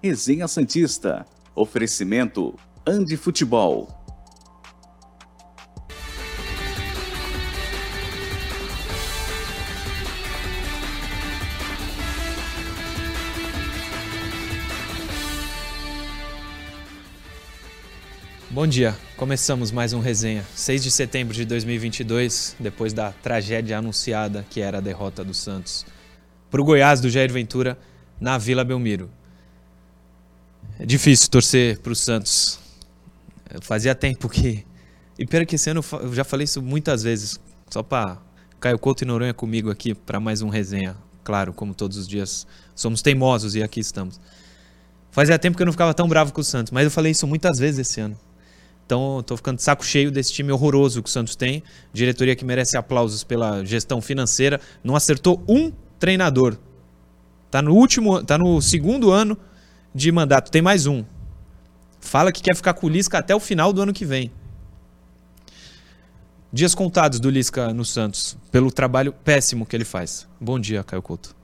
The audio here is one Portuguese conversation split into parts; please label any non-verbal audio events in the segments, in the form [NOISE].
Resenha Santista. Oferecimento Andi Futebol. Bom dia, começamos mais um resenha. 6 de setembro de 2022, depois da tragédia anunciada que era a derrota do Santos para o Goiás do Jair Ventura na Vila Belmiro. É difícil torcer para o Santos. Fazia tempo que. E pera que esse ano eu já falei isso muitas vezes, só para Caio Couto e Noronha comigo aqui para mais um resenha. Claro, como todos os dias somos teimosos e aqui estamos. Fazia tempo que eu não ficava tão bravo com o Santos, mas eu falei isso muitas vezes esse ano. Então, estou ficando de saco cheio desse time horroroso que o Santos tem. Diretoria que merece aplausos pela gestão financeira. Não acertou um treinador. Tá no último, tá no segundo ano de mandato, tem mais um. Fala que quer ficar com o Lisca até o final do ano que vem. Dias contados do Lisca no Santos, pelo trabalho péssimo que ele faz. Bom dia, Caio Couto.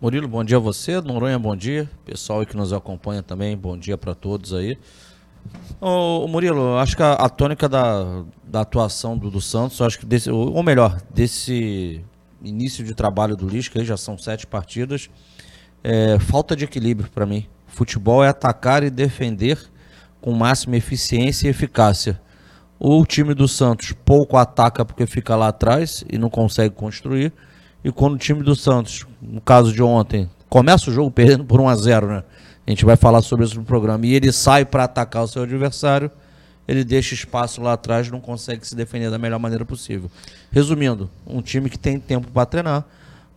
Murilo, bom dia a você. Noronha, bom dia. Pessoal que nos acompanha também, bom dia para todos aí. Ô, Murilo, acho que a, a tônica da, da atuação do, do Santos, acho que desse, ou melhor, desse início de trabalho do Lisca, aí já são sete partidas, é, falta de equilíbrio para mim. Futebol é atacar e defender com máxima eficiência e eficácia. O time do Santos pouco ataca porque fica lá atrás e não consegue construir. E quando o time do Santos, no caso de ontem, começa o jogo perdendo por 1 a 0 né? A gente vai falar sobre isso no programa. E ele sai para atacar o seu adversário, ele deixa espaço lá atrás, não consegue se defender da melhor maneira possível. Resumindo, um time que tem tempo para treinar,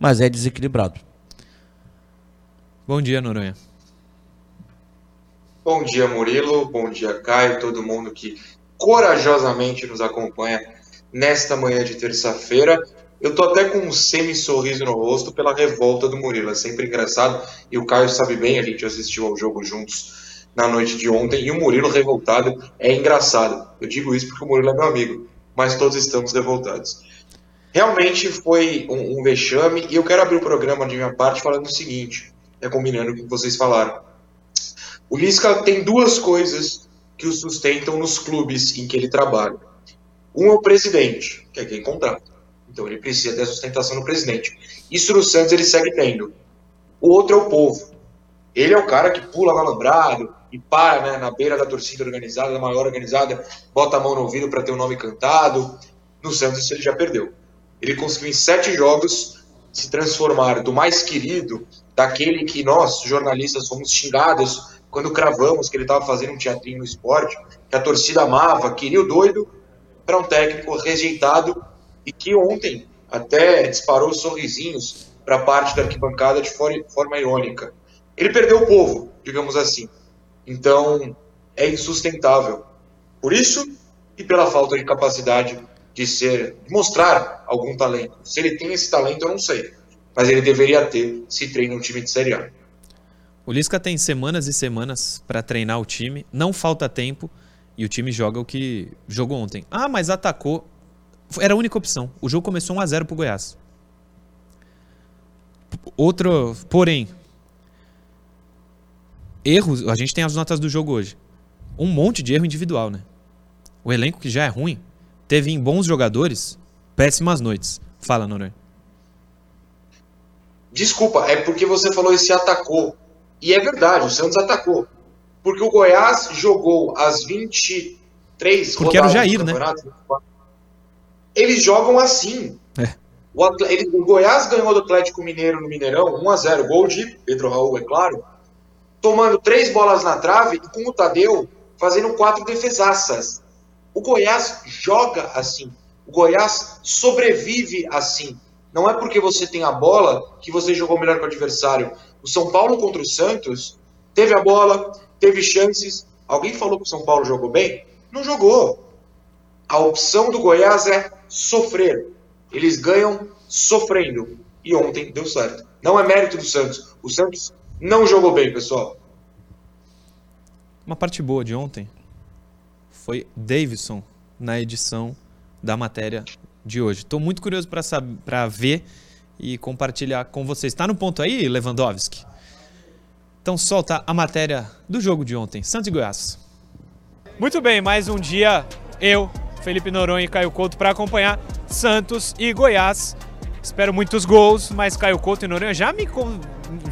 mas é desequilibrado. Bom dia, Noronha. Bom dia, Murilo. Bom dia, Caio. Todo mundo que corajosamente nos acompanha nesta manhã de terça-feira. Eu tô até com um semi-sorriso no rosto pela revolta do Murilo. É sempre engraçado. E o Caio sabe bem, a gente assistiu ao jogo juntos na noite de ontem. E o Murilo revoltado é engraçado. Eu digo isso porque o Murilo é meu amigo. Mas todos estamos revoltados. Realmente foi um, um vexame. E eu quero abrir o programa de minha parte falando o seguinte: é combinando com o que vocês falaram. O Lisca tem duas coisas que o sustentam nos clubes em que ele trabalha. Um é o presidente, que é quem contrata. Então ele precisa ter sustentação do presidente. Isso no Santos ele segue tendo. O outro é o povo. Ele é o cara que pula no alambrado e para né, na beira da torcida organizada, da maior organizada, bota a mão no ouvido para ter o nome cantado. No Santos isso ele já perdeu. Ele conseguiu em sete jogos se transformar do mais querido, daquele que nós, jornalistas, fomos xingados quando cravamos que ele estava fazendo um teatrinho no esporte, que a torcida amava, queria o doido, para um técnico rejeitado e que ontem até disparou sorrisinhos para a parte da arquibancada de forma irônica. Ele perdeu o povo, digamos assim. Então, é insustentável. Por isso e pela falta de capacidade de ser, de mostrar algum talento. Se ele tem esse talento, eu não sei. Mas ele deveria ter se treina um time de Série A. O Lisca tem semanas e semanas para treinar o time, não falta tempo e o time joga o que jogou ontem. Ah, mas atacou. Era a única opção. O jogo começou 1 a 0 pro Goiás. Outro, porém, erros, a gente tem as notas do jogo hoje. Um monte de erro individual, né? O elenco que já é ruim teve em bons jogadores péssimas noites. Fala, Noronha. Desculpa, é porque você falou esse atacou. E é verdade, o Santos atacou. Porque o Goiás jogou as 23 Porque era o Jair, né? eles jogam assim. É. O, ele, o, Goiás ganhou do Atlético Mineiro no Mineirão, 1x0, gol de Pedro Raul, é claro, tomando três bolas na trave e com o Tadeu fazendo quatro defesaças. O Goiás joga assim. O Goiás sobrevive assim. Não é porque você tem a bola que você jogou melhor que o adversário. O São Paulo contra o Santos teve a bola, teve chances. Alguém falou que o São Paulo jogou bem? Não jogou. A opção do Goiás é sofrer. Eles ganham sofrendo. E ontem deu certo. Não é mérito do Santos. O Santos não jogou bem, pessoal. Uma parte boa de ontem foi Davidson na edição da matéria de hoje. Estou muito curioso para ver e compartilhar com vocês. Está no ponto aí, Lewandowski? Então solta a matéria do jogo de ontem, Santos e Goiás. Muito bem, mais um dia eu, Felipe Noronha e Caio Couto para acompanhar Santos e Goiás. Espero muitos gols, mas Caio Couto e Noronha já me,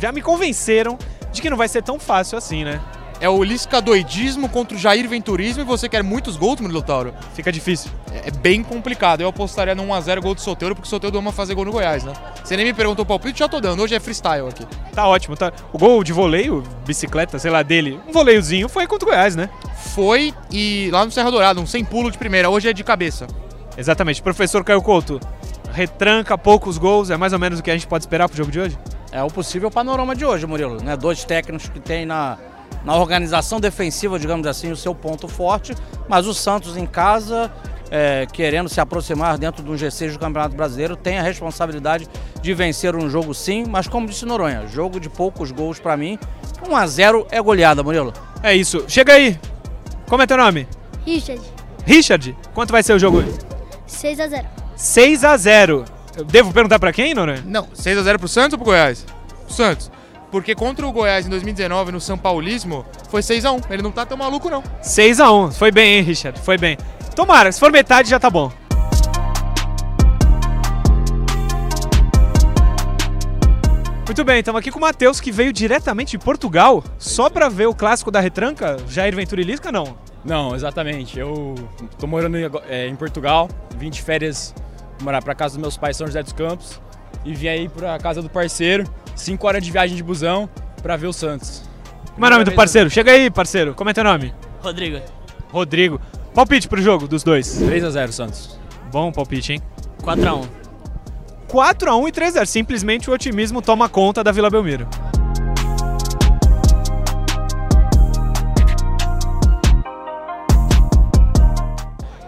já me convenceram de que não vai ser tão fácil assim, né? É o liscadoidismo contra o Jair Venturismo e você quer muitos gols, Murilo Tauro? Fica difícil. É, é bem complicado. Eu apostaria no 1x0 gol do Soteiro, porque o Soteiro ama fazer gol no Goiás, né? Você nem me perguntou o palpite, já tô dando. Hoje é freestyle aqui. Tá ótimo, tá. O gol de voleio, bicicleta, sei lá, dele, um voleiozinho, foi contra o Goiás, né? Foi e lá no Serra Dourada, um sem pulo de primeira. Hoje é de cabeça. Exatamente. Professor Caio Couto, retranca poucos gols, é mais ou menos o que a gente pode esperar pro jogo de hoje? É o possível panorama de hoje, Murilo. Né? Dois técnicos que tem na, na organização defensiva, digamos assim, o seu ponto forte, mas o Santos em casa, é, querendo se aproximar dentro do G6 do Campeonato Brasileiro, tem a responsabilidade de vencer um jogo sim, mas como disse Noronha, jogo de poucos gols para mim, 1 a 0 é goleada, Murilo. É isso. Chega aí. Como é teu nome? Richard. Richard, quanto vai ser o jogo hoje? 6 a 0. 6 a 0. Eu devo perguntar para quem, Noronha? Não, 6 a 0 pro Santos ou pro Goiás? Pro Santos. Porque contra o Goiás em 2019 no São Paulismo foi 6x1. Ele não tá tão maluco, não. 6x1. Foi bem, hein, Richard? Foi bem. Tomara, se for metade já tá bom. Muito bem, estamos aqui com o Matheus, que veio diretamente de Portugal, só para ver o clássico da retranca, Jair Ventura e Lisca, não? Não, exatamente. Eu tô morando em, é, Portugal, vim de férias morar para casa dos meus pais São José dos Campos e vim aí para casa do parceiro, 5 horas de viagem de busão para ver o Santos. Como é o nome do parceiro? Chega aí, parceiro. Como é teu nome? Rodrigo. Rodrigo. Palpite pro jogo dos dois. 3 a 0 Santos. Bom palpite, hein? 4 a 1. 4 a 1 e 3 a 0. Simplesmente o otimismo toma conta da Vila Belmiro.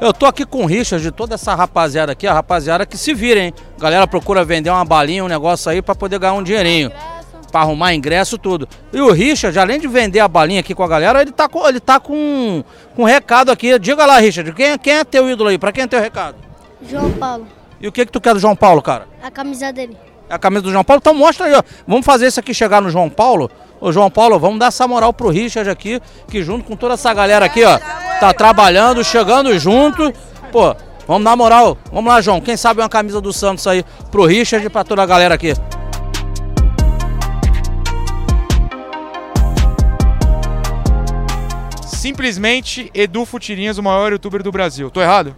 Eu tô aqui com o Richard, de toda essa rapaziada aqui, a rapaziada que se vira, hein? Galera procura vender uma balinha, um negócio aí para poder ganhar um dinheirinho. Pra arrumar ingresso, tudo. E o Richard, além de vender a balinha aqui com a galera, ele tá com, ele tá com, com um recado aqui. Diga lá, Richard, quem, quem é teu ídolo aí? Pra quem é teu recado? João Paulo. E o que que tu quer do João Paulo, cara? A camisa dele. É a camisa do João Paulo? Então mostra aí, ó. Vamos fazer isso aqui chegar no João Paulo. Ô, João Paulo, vamos dar essa moral pro Richard aqui, que junto com toda essa galera aqui, ó, tá trabalhando, chegando junto. Pô, vamos dar moral. Vamos lá, João. Quem sabe uma camisa do Santos aí pro Richard e pra toda a galera aqui. Simplesmente Edu Futirinhas, o maior youtuber do Brasil. Tô errado?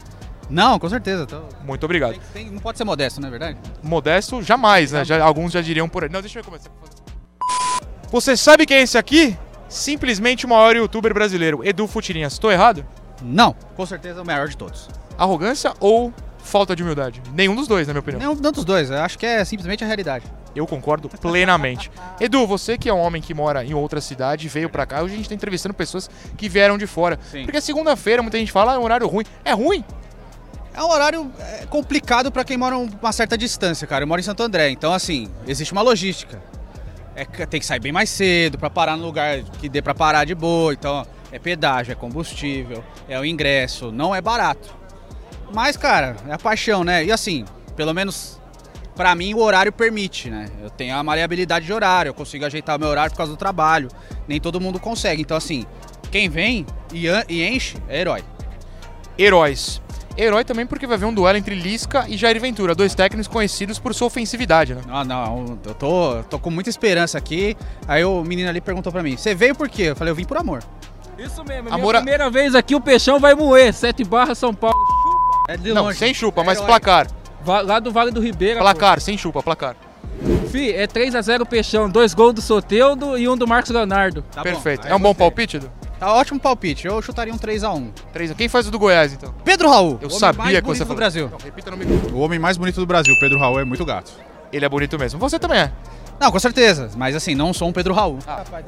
Não, com certeza. Tô... Muito obrigado. Tem- tem- não pode ser modesto, não é verdade? Modesto, jamais, né? Já, alguns já diriam por aí. Não, deixa eu começar. Você sabe quem é esse aqui? Simplesmente o maior youtuber brasileiro, Edu Futirinhas. Tô errado? Não, com certeza o maior de todos. Arrogância ou falta de humildade? Nenhum dos dois, na minha opinião. Nenhum dos dois, eu acho que é simplesmente a realidade. Eu concordo plenamente. [LAUGHS] Edu, você que é um homem que mora em outra cidade, veio pra cá, hoje a gente tá entrevistando pessoas que vieram de fora. Sim. Porque segunda-feira muita gente fala, ah, é um horário ruim. É ruim? É um horário é, complicado pra quem mora uma certa distância, cara. Eu moro em Santo André, então assim, existe uma logística. É, tem que sair bem mais cedo pra parar no lugar que dê pra parar de boa. Então, é pedágio, é combustível, é o ingresso, não é barato. Mas, cara, é a paixão, né? E assim, pelo menos pra mim o horário permite, né? Eu tenho a maleabilidade de horário, eu consigo ajeitar meu horário por causa do trabalho. Nem todo mundo consegue. Então, assim, quem vem e, e enche é herói. Heróis. Herói também porque vai haver um duelo entre Lisca e Jair Ventura, dois técnicos conhecidos por sua ofensividade, né? Ah, não, eu tô, tô com muita esperança aqui. Aí o menino ali perguntou pra mim: Você veio por quê? Eu falei: Eu vim por amor. Isso mesmo, é Amor a- primeira vez aqui, o Peixão vai moer. 7 barra São Paulo. É de Não, sem chupa, mas placar. Va- Lá do Vale do Ribeira. Placar, sem chupa, placar. pô. Fi, é 3x0 o Peixão. Dois gols do Soteudo e um do Marcos Leonardo. Tá bom, Perfeito. aí É um bom palpite, Edu? Tá ótimo palpite. Eu chutaria um 3x1. Três. Quem faz o do Goiás, então? Pedro Raul. Eu o homem sabia mais que bonito você do falou. Brasil. Não, repita no microfone. O homem mais bonito do Brasil, Pedro Raul, é muito gato. Ele é bonito mesmo. Você também é. Não, com certeza. Mas assim, não sou um Pedro Raul.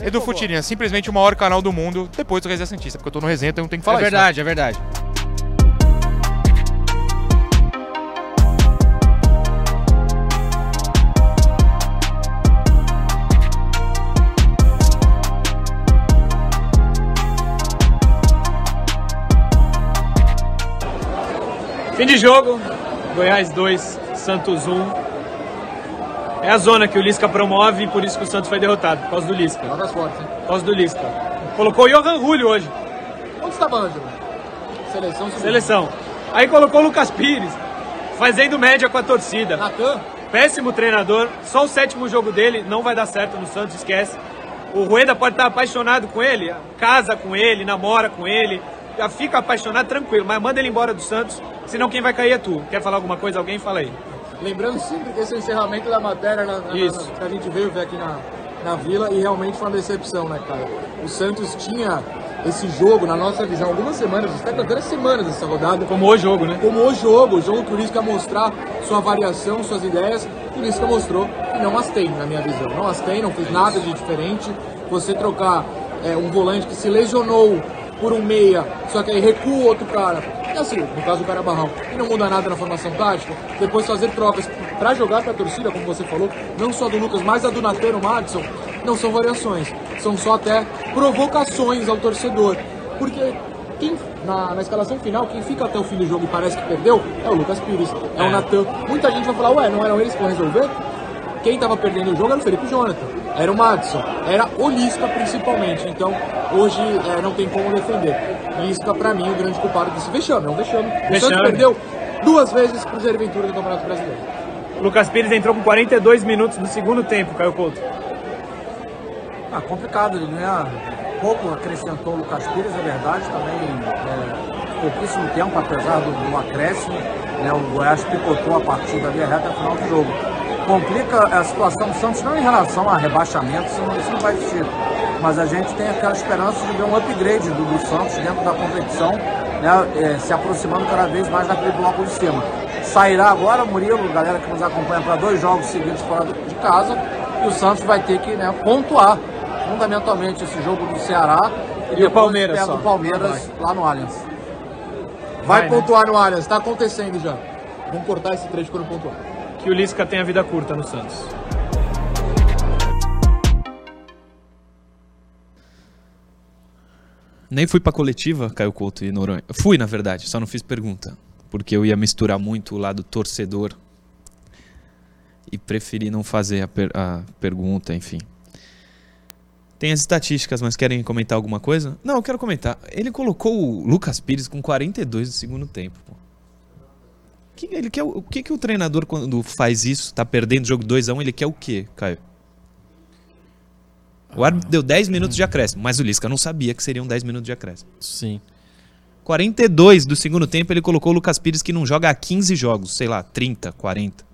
Edu Futirinha, simplesmente o maior canal do mundo depois do Resenha Santista, porque eu tô no resenha, então eu tenho que falar é isso. né? verdade, é verdade. Fim de jogo. Goiás 2, Santos 1. É a zona que o Lisca promove e por isso que o Santos foi derrotado, por causa do Lisca. Joga forte, hein? Por causa do Lisca. Colocou o Johan Julio hoje. Onde está Ângelo? Seleção. Seleção. Aí colocou o Lucas Pires, fazendo média com a torcida. Natan? Péssimo treinador, só o sétimo jogo dele não vai dar certo no Santos, esquece. O Rueda pode estar apaixonado com ele, casa com ele, namora com ele, já fica apaixonado tranquilo, mas manda ele embora do Santos, senão quem vai cair é tu. Quer falar alguma coisa? Alguém fala aí. Lembrando sempre que esse é o encerramento da matéria na, na, Isso. na- que a gente veio ver aqui na, na Vila e realmente foi uma decepção, né, cara? O Santos tinha esse jogo, na nossa visão, algumas semanas, até primeiras semanas dessa rodada. Como o jogo, né? Como o jogo, o jogo que o Lisca mostrar sua variação, suas ideias, e o Lisca mostrou que não as tem, na minha visão. Não as tem, não fez nada de diferente. Você trocar é, um volante que se lesionou por um meia, só que aí recua outro cara. É assim, no caso do cara Barral, e não muda nada na formação tática. Depois fazer trocas pra jogar pra torcida, como você falou, não só do Lucas, mas a do Natan e o Madison, não são variações. São só até provocações ao torcedor. Porque quem, na, na escalação final, quem fica até o fim do jogo e parece que perdeu é o Lucas Pires, é, o Natan. Muita gente vai falar, ué, não eram eles que vão resolver? Quem tava perdendo o jogo era o Felipe Jonathan, era o Madison, era o Lisca principalmente. Então, hoje é, não tem como defender. Lisca, pra mim, o grande culpado desse vexame, é um vexame. O Vexame. Santos perdeu duas vezes pro Jair Ventura no Campeonato Brasileiro. Lucas Pires entrou com 42 minutos no segundo tempo, Caio Couto. Ah, complicado, ele né? pouco acrescentou o Lucas Pires, é verdade, também é, pouquíssimo tempo, apesar do, do acréscimo, né? o Goiás picotou a partida ali reta no final do jogo. Complica a situação do Santos não em relação a rebaixamento, isso não, isso não vai existir, mas a gente tem aquela esperança de ver um upgrade do, do Santos dentro da competição, né? é, se aproximando cada vez mais daquele bloco de cima. Sairá agora, Murilo, galera que nos acompanha, para dois jogos seguidos fora de casa, e o Santos vai ter que né, pontuar fundamentalmente esse jogo do Ceará E o depois Palmeiras pega só. o Palmeiras lá no Allianz. Vai, Vai, né? pontuar no Allianz, tá acontecendo já. Vamos cortar esse trecho quando pontuar. Que o Lisca tem a vida curta no Santos. Nem fui pra coletiva, Caio Couto e Noronha. Fui, na verdade, só não fiz pergunta. Porque eu ia misturar muito o lado torcedor. E preferi não fazer a, per- a pergunta, enfim. Tem as estatísticas, mas querem comentar alguma coisa? Não, eu quero comentar. Ele colocou o Lucas Pires com 42 do segundo tempo. Pô. Que, ele quer, o que, que o treinador, quando faz isso, tá perdendo o jogo 2x1, ele quer o quê, Caio? O árbitro deu 10 minutos de acréscimo, mas o Lisca não sabia que seriam 10 minutos de acréscimo. Sim. 42 do segundo tempo, ele colocou o Lucas Pires que não joga há 15 jogos, sei lá, 30, 40.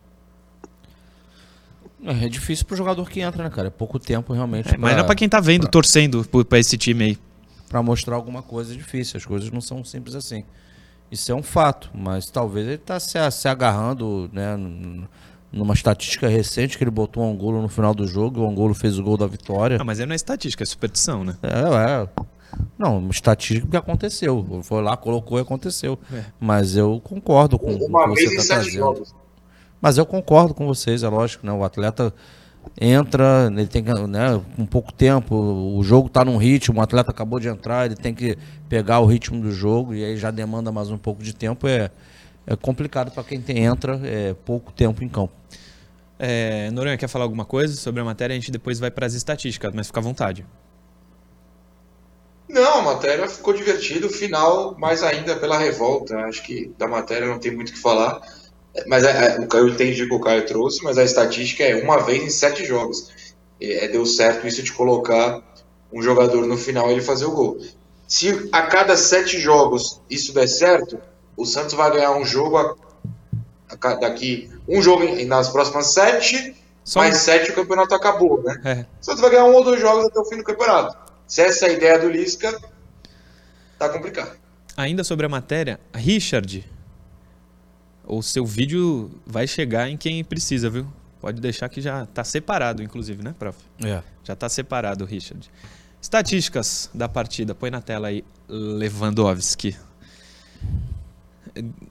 É, é difícil pro jogador que entra, né, cara? É pouco tempo realmente. É, mas era pra quem tá vendo, torcendo por- pra esse time aí. Pra mostrar alguma coisa é difícil. As coisas não são simples assim. Isso é um fato, mas talvez ele tá se, se agarrando, né, numa estatística recente que ele botou um Angulo no final do jogo, o Angulo fez o gol da vitória. Ah, mas aí não é estatística, é superstição, né? É, é. Não, uma estatística que aconteceu. Foi lá, colocou e aconteceu. É. Mas eu concordo com, com o que você está trazendo. jogos. Mas eu concordo com vocês, é lógico, né? O atleta entra, ele tem que, né, com pouco tempo, o jogo tá num ritmo, o atleta acabou de entrar, ele tem que pegar o ritmo do jogo e aí já demanda mais um pouco de tempo, é, é complicado para quem tem, entra, é pouco tempo em campo. É, Noronha, quer falar alguma coisa sobre a matéria? A gente depois vai pras estatísticas, mas fica à vontade. Não, a matéria ficou divertida, o final mais ainda pela revolta. Acho que da matéria não tem muito o que falar. Mas é, é, Caio entendi o que o Caio trouxe, mas a estatística é uma vez em sete jogos. É, deu certo isso de colocar um jogador no final e ele fazer o gol. Se a cada sete jogos isso der certo, o Santos vai ganhar um jogo a- a daqui um jogo nas próximas sete, Só mais um- sete o campeonato acabou, né? É. O Santos vai ganhar um ou dois jogos até o fim do campeonato. Se essa é a ideia do Lisca, tá complicado. Ainda sobre a matéria, Richard, o seu vídeo vai chegar em quem precisa, viu? Pode deixar que já tá separado, inclusive, né, prof? É. Já tá separado, Richard. Estatísticas da partida, põe na tela aí, Lewandowski.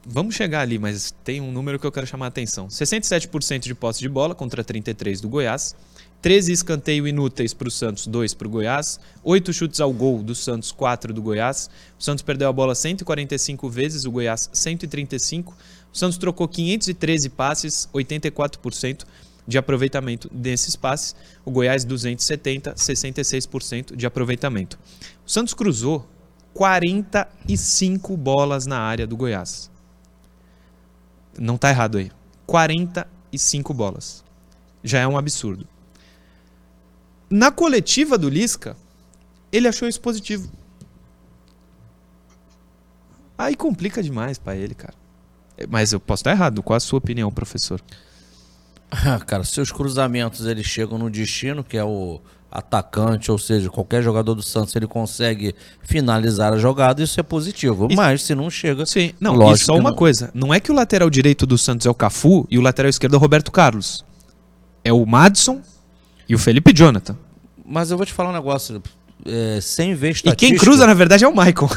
Vamos chegar ali, mas tem um número que eu quero chamar a atenção. 67% de posse de bola contra 33 do Goiás. 13 escanteio inúteis para o Santos, 2 para o Goiás. 8 chutes ao gol do Santos, 4 do Goiás. O Santos perdeu a bola 145 vezes, o Goiás 135. O Santos trocou 513 passes, 84%. de aproveitamento desses passes. O Goiás 270, 66% de aproveitamento. O Santos cruzou 45 bolas na área do Goiás. Não está errado aí. 45 bolas. Já é um absurdo. Na coletiva do Lisca, ele achou isso positivo. Aí complica demais para ele, cara. Mas eu posso estar errado. Qual a sua opinião, professor? Ah, cara, seus cruzamentos eles chegam no destino, que é o atacante, ou seja, qualquer jogador do Santos ele consegue finalizar a jogada, isso é positivo. Mas se não chega, sim, não. lógico e só uma não. coisa, não é que o lateral direito do Santos é o Cafu e o lateral esquerdo é o Roberto Carlos. É o Madison e o Felipe Jonathan. Mas eu vou te falar um negócio, é, sem ver E estatística... quem cruza na verdade é o Michael.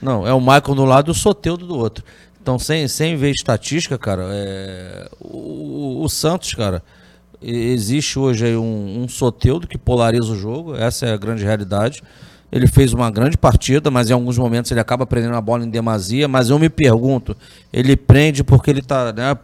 Não, é o Michael do lado e o Soteudo do outro. Então, sem, sem ver estatística, cara, é, o, o Santos, cara, existe hoje aí um, um Soteudo que polariza o jogo, essa é a grande realidade. Ele fez uma grande partida, mas em alguns momentos ele acaba prendendo a bola em demasia. Mas eu me pergunto, ele prende porque ele tá né,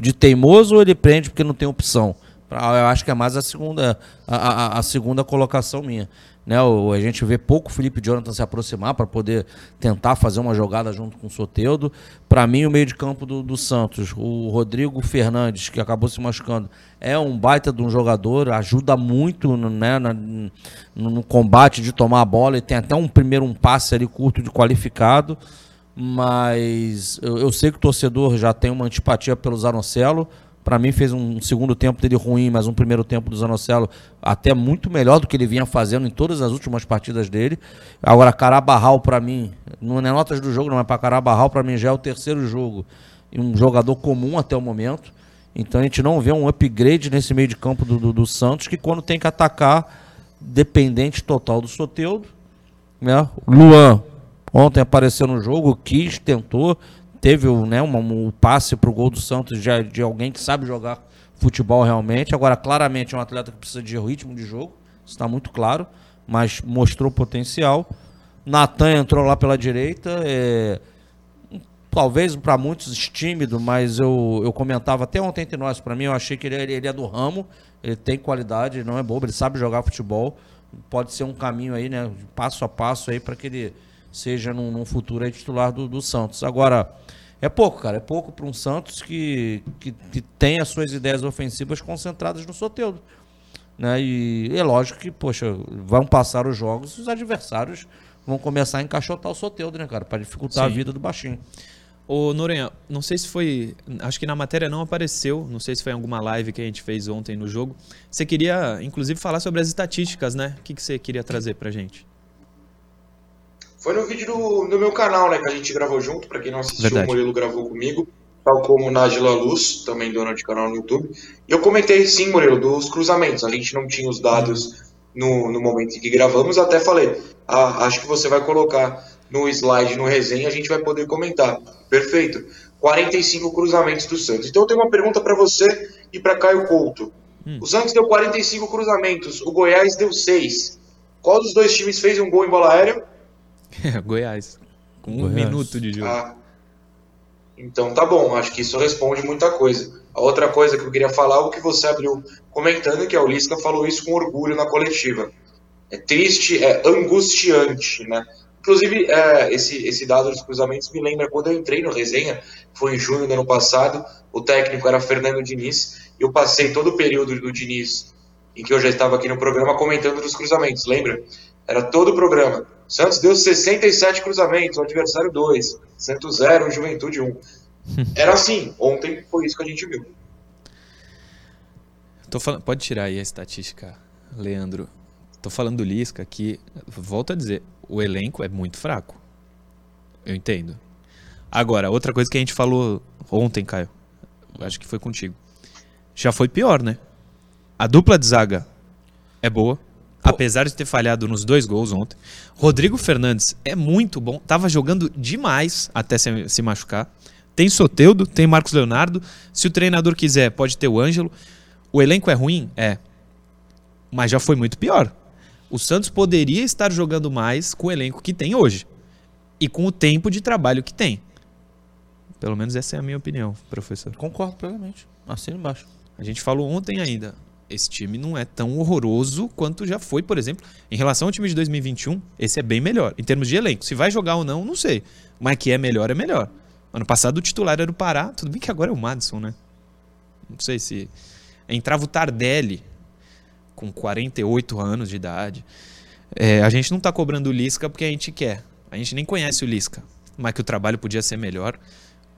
de teimoso ou ele prende porque não tem opção? Eu acho que é mais a segunda, a, a- a segunda colocação minha. Né, o- a gente vê pouco o Felipe Jonathan se aproximar para poder tentar fazer uma jogada junto com o Soteudo. Para mim, o meio de campo do, do Santos, o Rodrigo Fernandes, que acabou se machucando, é um baita de um jogador, ajuda muito né, na- no, no combate de tomar a bola e tem até um primeiro um passe ali curto de qualificado. Mas eu, eu sei que o torcedor já tem uma antipatia pelo Zanocelo. Para mim fez um segundo tempo dele ruim, mas um primeiro tempo do Zanocelo até muito melhor do que ele vinha fazendo em todas as últimas partidas dele. Agora Carabarral para mim, não é notas do jogo, não é para Carabarral para mim já é o terceiro jogo um jogador comum até o momento. Então a gente não vê um upgrade nesse meio de campo do, do, do Santos que quando tem que atacar dependente total do Soteudo, né? Luan ontem apareceu no jogo, quis, tentou, teve né, uma- um passe para o gol do Santos de, de alguém que sabe jogar futebol realmente. Agora, claramente, é um atleta que precisa de ritmo de jogo, está muito claro, mas mostrou potencial. Natan entrou lá pela direita, é, talvez para muitos tímido, mas eu, eu comentava até ontem entre nós, para mim eu achei que ele, ele é do ramo, ele tem qualidade, ele não é bobo, ele sabe jogar futebol, pode ser um caminho aí, né, passo a passo aí para que ele seja num, num futuro titular do, do Santos. Agora, é pouco, cara, é pouco para um Santos que, que, que tem as suas ideias ofensivas concentradas no Soteudo. Né? E é lógico que, poxa, vão passar os jogos, os adversários vão começar a encaixotar o Soteudo, né, cara, para dificultar a Sim. vida do baixinho. Ô, Noronha, não sei se foi. Acho que na matéria não apareceu. Não sei se foi em alguma live que a gente fez ontem no jogo. Você queria, inclusive, falar sobre as estatísticas, né? O que, que você queria trazer pra gente? Foi no vídeo do, do meu canal, né, que a gente gravou junto, pra quem não assistiu, Verdade. o Murilo gravou comigo, tal como Nájila Luz, também dona de canal no YouTube. E eu comentei sim, Murilo, dos cruzamentos. A gente não tinha os dados no, no momento em que gravamos, até falei, ah, acho que você vai colocar no slide, no resenha, a gente vai poder comentar. Perfeito. 45 cruzamentos do Santos. Então eu tenho uma pergunta pra você e pra Caio Couto. O Santos deu 45 cruzamentos, o Goiás deu 6. Qual dos dois times fez um gol em bola aérea? [LAUGHS] Goiás. Com um Goiás. minuto de jogo. Ah, então tá bom, acho que isso responde muita coisa. A outra coisa que eu queria falar é o que você abriu comentando, que a Ulisca falou isso com orgulho na coletiva. É triste, é angustiante, né? Inclusive, é, esse, esse dado dos cruzamentos me lembra quando eu entrei no resenha, foi em junho do ano passado, o técnico era Fernando Diniz, e eu passei todo o período do Diniz, em que eu já estava aqui no programa, comentando dos cruzamentos, lembra? Era todo o programa. Santos deu 67 cruzamentos, o adversário 2. Santos 0, Juventude 1. [LAUGHS] Era assim. Ontem foi isso que a gente viu. Tô falando, pode tirar aí a estatística, Leandro. Tô falando do Lisca que, volto a dizer, o elenco é muito fraco. Eu entendo. Agora, outra coisa que a gente falou ontem, Caio, acho que foi contigo. Já foi pior, né? A dupla de zaga é boa, apesar de ter falhado nos dois gols ontem. Rodrigo Fernandes é muito bom, tava jogando demais até se, se machucar. Tem Soteudo, tem Marcos Leonardo. Se o treinador quiser, pode ter o Ângelo. O elenco é ruim? É. Mas já foi muito pior. O Santos poderia estar jogando mais com o elenco que tem hoje. E com o tempo de trabalho que tem. Pelo menos essa é a minha opinião, professor. Concordo plenamente. Assina embaixo. A gente falou ontem ainda. Esse time não é tão horroroso quanto já foi, por exemplo, em relação ao time de 2021. Esse é bem melhor. Em termos de elenco. Se vai jogar ou não, não sei. Mas que é melhor, é melhor. Ano passado o titular era o Pará. Tudo bem que agora é o Madison, né? Não sei se. Entrava o Tardelli, com 48 anos de idade. É, a gente não tá cobrando o Lisca porque a gente quer. A gente nem conhece o Lisca. Mas que o trabalho podia ser melhor.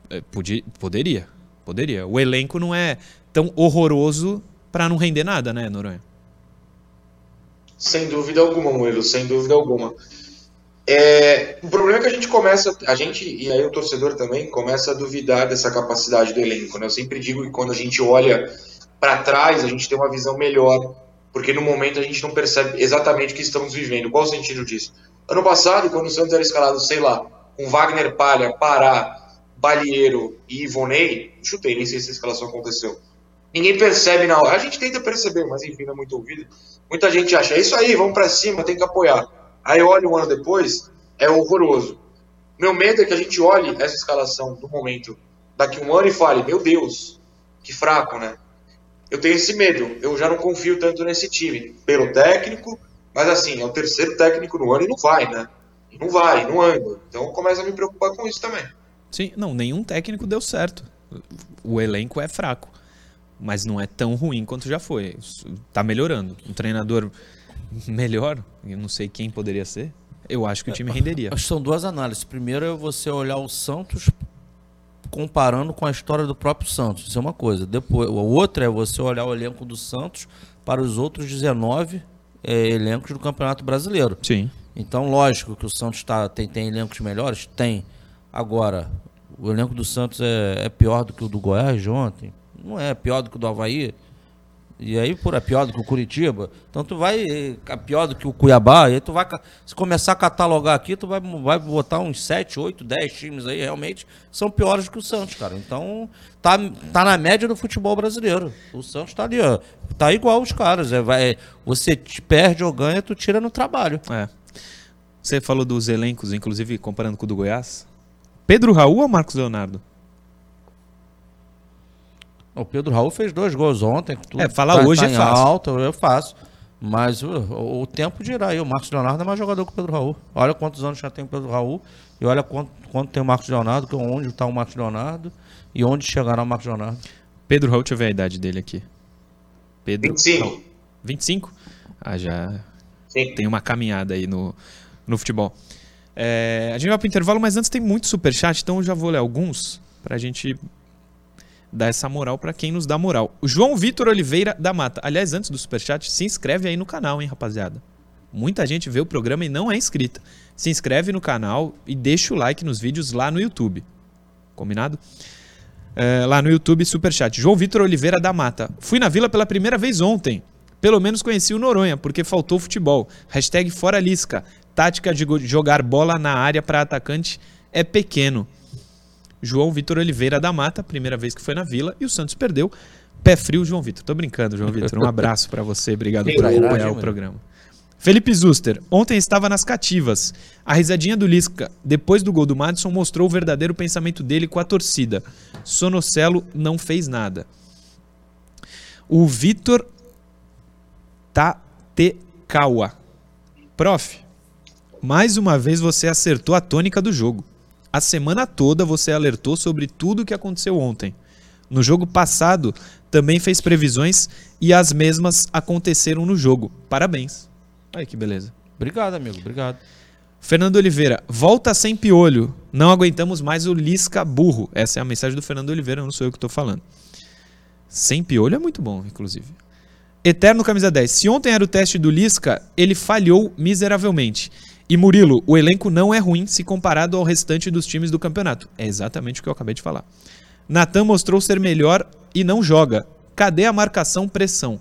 É, podia, poderia. Poderia. O elenco não é tão horroroso para não render nada, né, Noronha? Sem dúvida alguma, Moelo, sem dúvida alguma. É, o problema é que a gente começa, a gente, e aí o torcedor também, começa a duvidar dessa capacidade do elenco. Né? Eu sempre digo que quando a gente olha para trás, a gente tem uma visão melhor, porque no momento a gente não percebe exatamente o que estamos vivendo. Qual o sentido disso? Ano passado, quando o Santos era escalado, sei lá, com Wagner Palha, Pará, Balieiro e Ivonei, chutei, nem sei se a escalação aconteceu. Ninguém percebe na hora. A gente tenta perceber, mas enfim, não é muito ouvido. Muita gente acha, é isso aí, vamos para cima, tem que apoiar. Aí olha um ano depois, é horroroso. Meu medo é que a gente olhe essa escalação do momento daqui um ano e fale, meu Deus, que fraco, né? Eu tenho esse medo. Eu já não confio tanto nesse time, pelo técnico, mas assim, é o terceiro técnico no ano e não vai, né? Não vai, não anda. Então começa a me preocupar com isso também. Sim, não, nenhum técnico deu certo. O elenco é fraco, mas não é tão ruim quanto já foi. Tá melhorando. Um treinador melhor, eu não sei quem poderia ser, eu acho que o time renderia. Acho que são duas análises. Primeiro é você olhar o Santos comparando com a história do próprio Santos. Isso é uma coisa. Depois, o outro é você olhar o elenco do Santos para os outros 19 é, elencos do Campeonato Brasileiro. Sim. Então, lógico que o Santos tá, tem, tem elencos melhores? Tem. Agora, o elenco do Santos é, é pior do que o do Goiás de ontem? Não é. Pior do que o do Havaí? E aí, por é pior do que o Curitiba. Então, tu vai. É pior do que o Cuiabá. E aí, tu vai. Se começar a catalogar aqui, tu vai, vai botar uns 7, 8, 10 times aí, realmente, são piores que o Santos, cara. Então, tá, tá na média do futebol brasileiro. O Santos tá ali, ó. Tá igual os caras. É, vai, você perde ou ganha, tu tira no trabalho. É. Você falou dos elencos, inclusive comparando com o do Goiás. Pedro Raul ou Marcos Leonardo? O Pedro Raul fez dois gols ontem. é, falar tá, hoje tá é fácil. Alta, eu faço. Mas o, o, tempo dirá aí. O Marcos Leonardo é mais jogador que o Pedro Raul. Olha quantos anos já tem o Pedro Raul. E olha quanto, quanto tem o Marcos Leonardo, que onde está o Marcos Leonardo e onde chegará o Marcos Leonardo. Pedro Raul, deixa eu ver a idade dele aqui. Pedro 25. Raul. 25? Ah, já Sim. tem uma caminhada aí no, no futebol. É, a gente vai para o intervalo, mas antes tem muito superchat, então eu já vou ler alguns para a gente dar essa moral para quem nos dá moral. O João Vitor Oliveira da Mata. Aliás, antes do superchat, se inscreve aí no canal, hein, rapaziada. Muita gente vê o programa e não é inscrita. Se inscreve no canal e deixa o like nos vídeos lá no YouTube. Combinado? É, lá no YouTube, superchat. João Vitor Oliveira da Mata. Fui na vila pela primeira vez ontem. Pelo menos conheci o Noronha, porque faltou futebol. Hashtag fora Lisca. Tática de jogar bola na área para atacante é pequeno. João Vitor Oliveira da Mata, primeira vez que foi na Vila, e o Santos perdeu. Pé frio, João Vitor. Tô brincando, João Vitor. Um abraço para você. Obrigado por acompanhar o programa. Felipe Zuster, ontem estava nas cativas. A risadinha do Lisca, depois do gol do Madison, mostrou o verdadeiro pensamento dele com a torcida. Sonocelo não fez nada. O Vitor Tatekawa. Prof, mais uma vez você acertou a tônica do jogo. A semana toda você alertou sobre tudo o que aconteceu ontem. No jogo passado, também fez previsões e as mesmas aconteceram no jogo. Parabéns. Aí que beleza. Obrigado, amigo. Obrigado. Fernando Oliveira, volta sem piolho. Não aguentamos mais o Lisca burro. Essa é a mensagem do Fernando Oliveira, não sou eu que estou falando. Sem piolho é muito bom, inclusive. Eterno Camisa 10. Se ontem era o teste do Lisca, ele falhou miseravelmente. E Murilo, o elenco não é ruim se comparado ao restante dos times do campeonato. É exatamente o que eu acabei de falar. Natan mostrou ser melhor e não joga. Cadê a marcação pressão?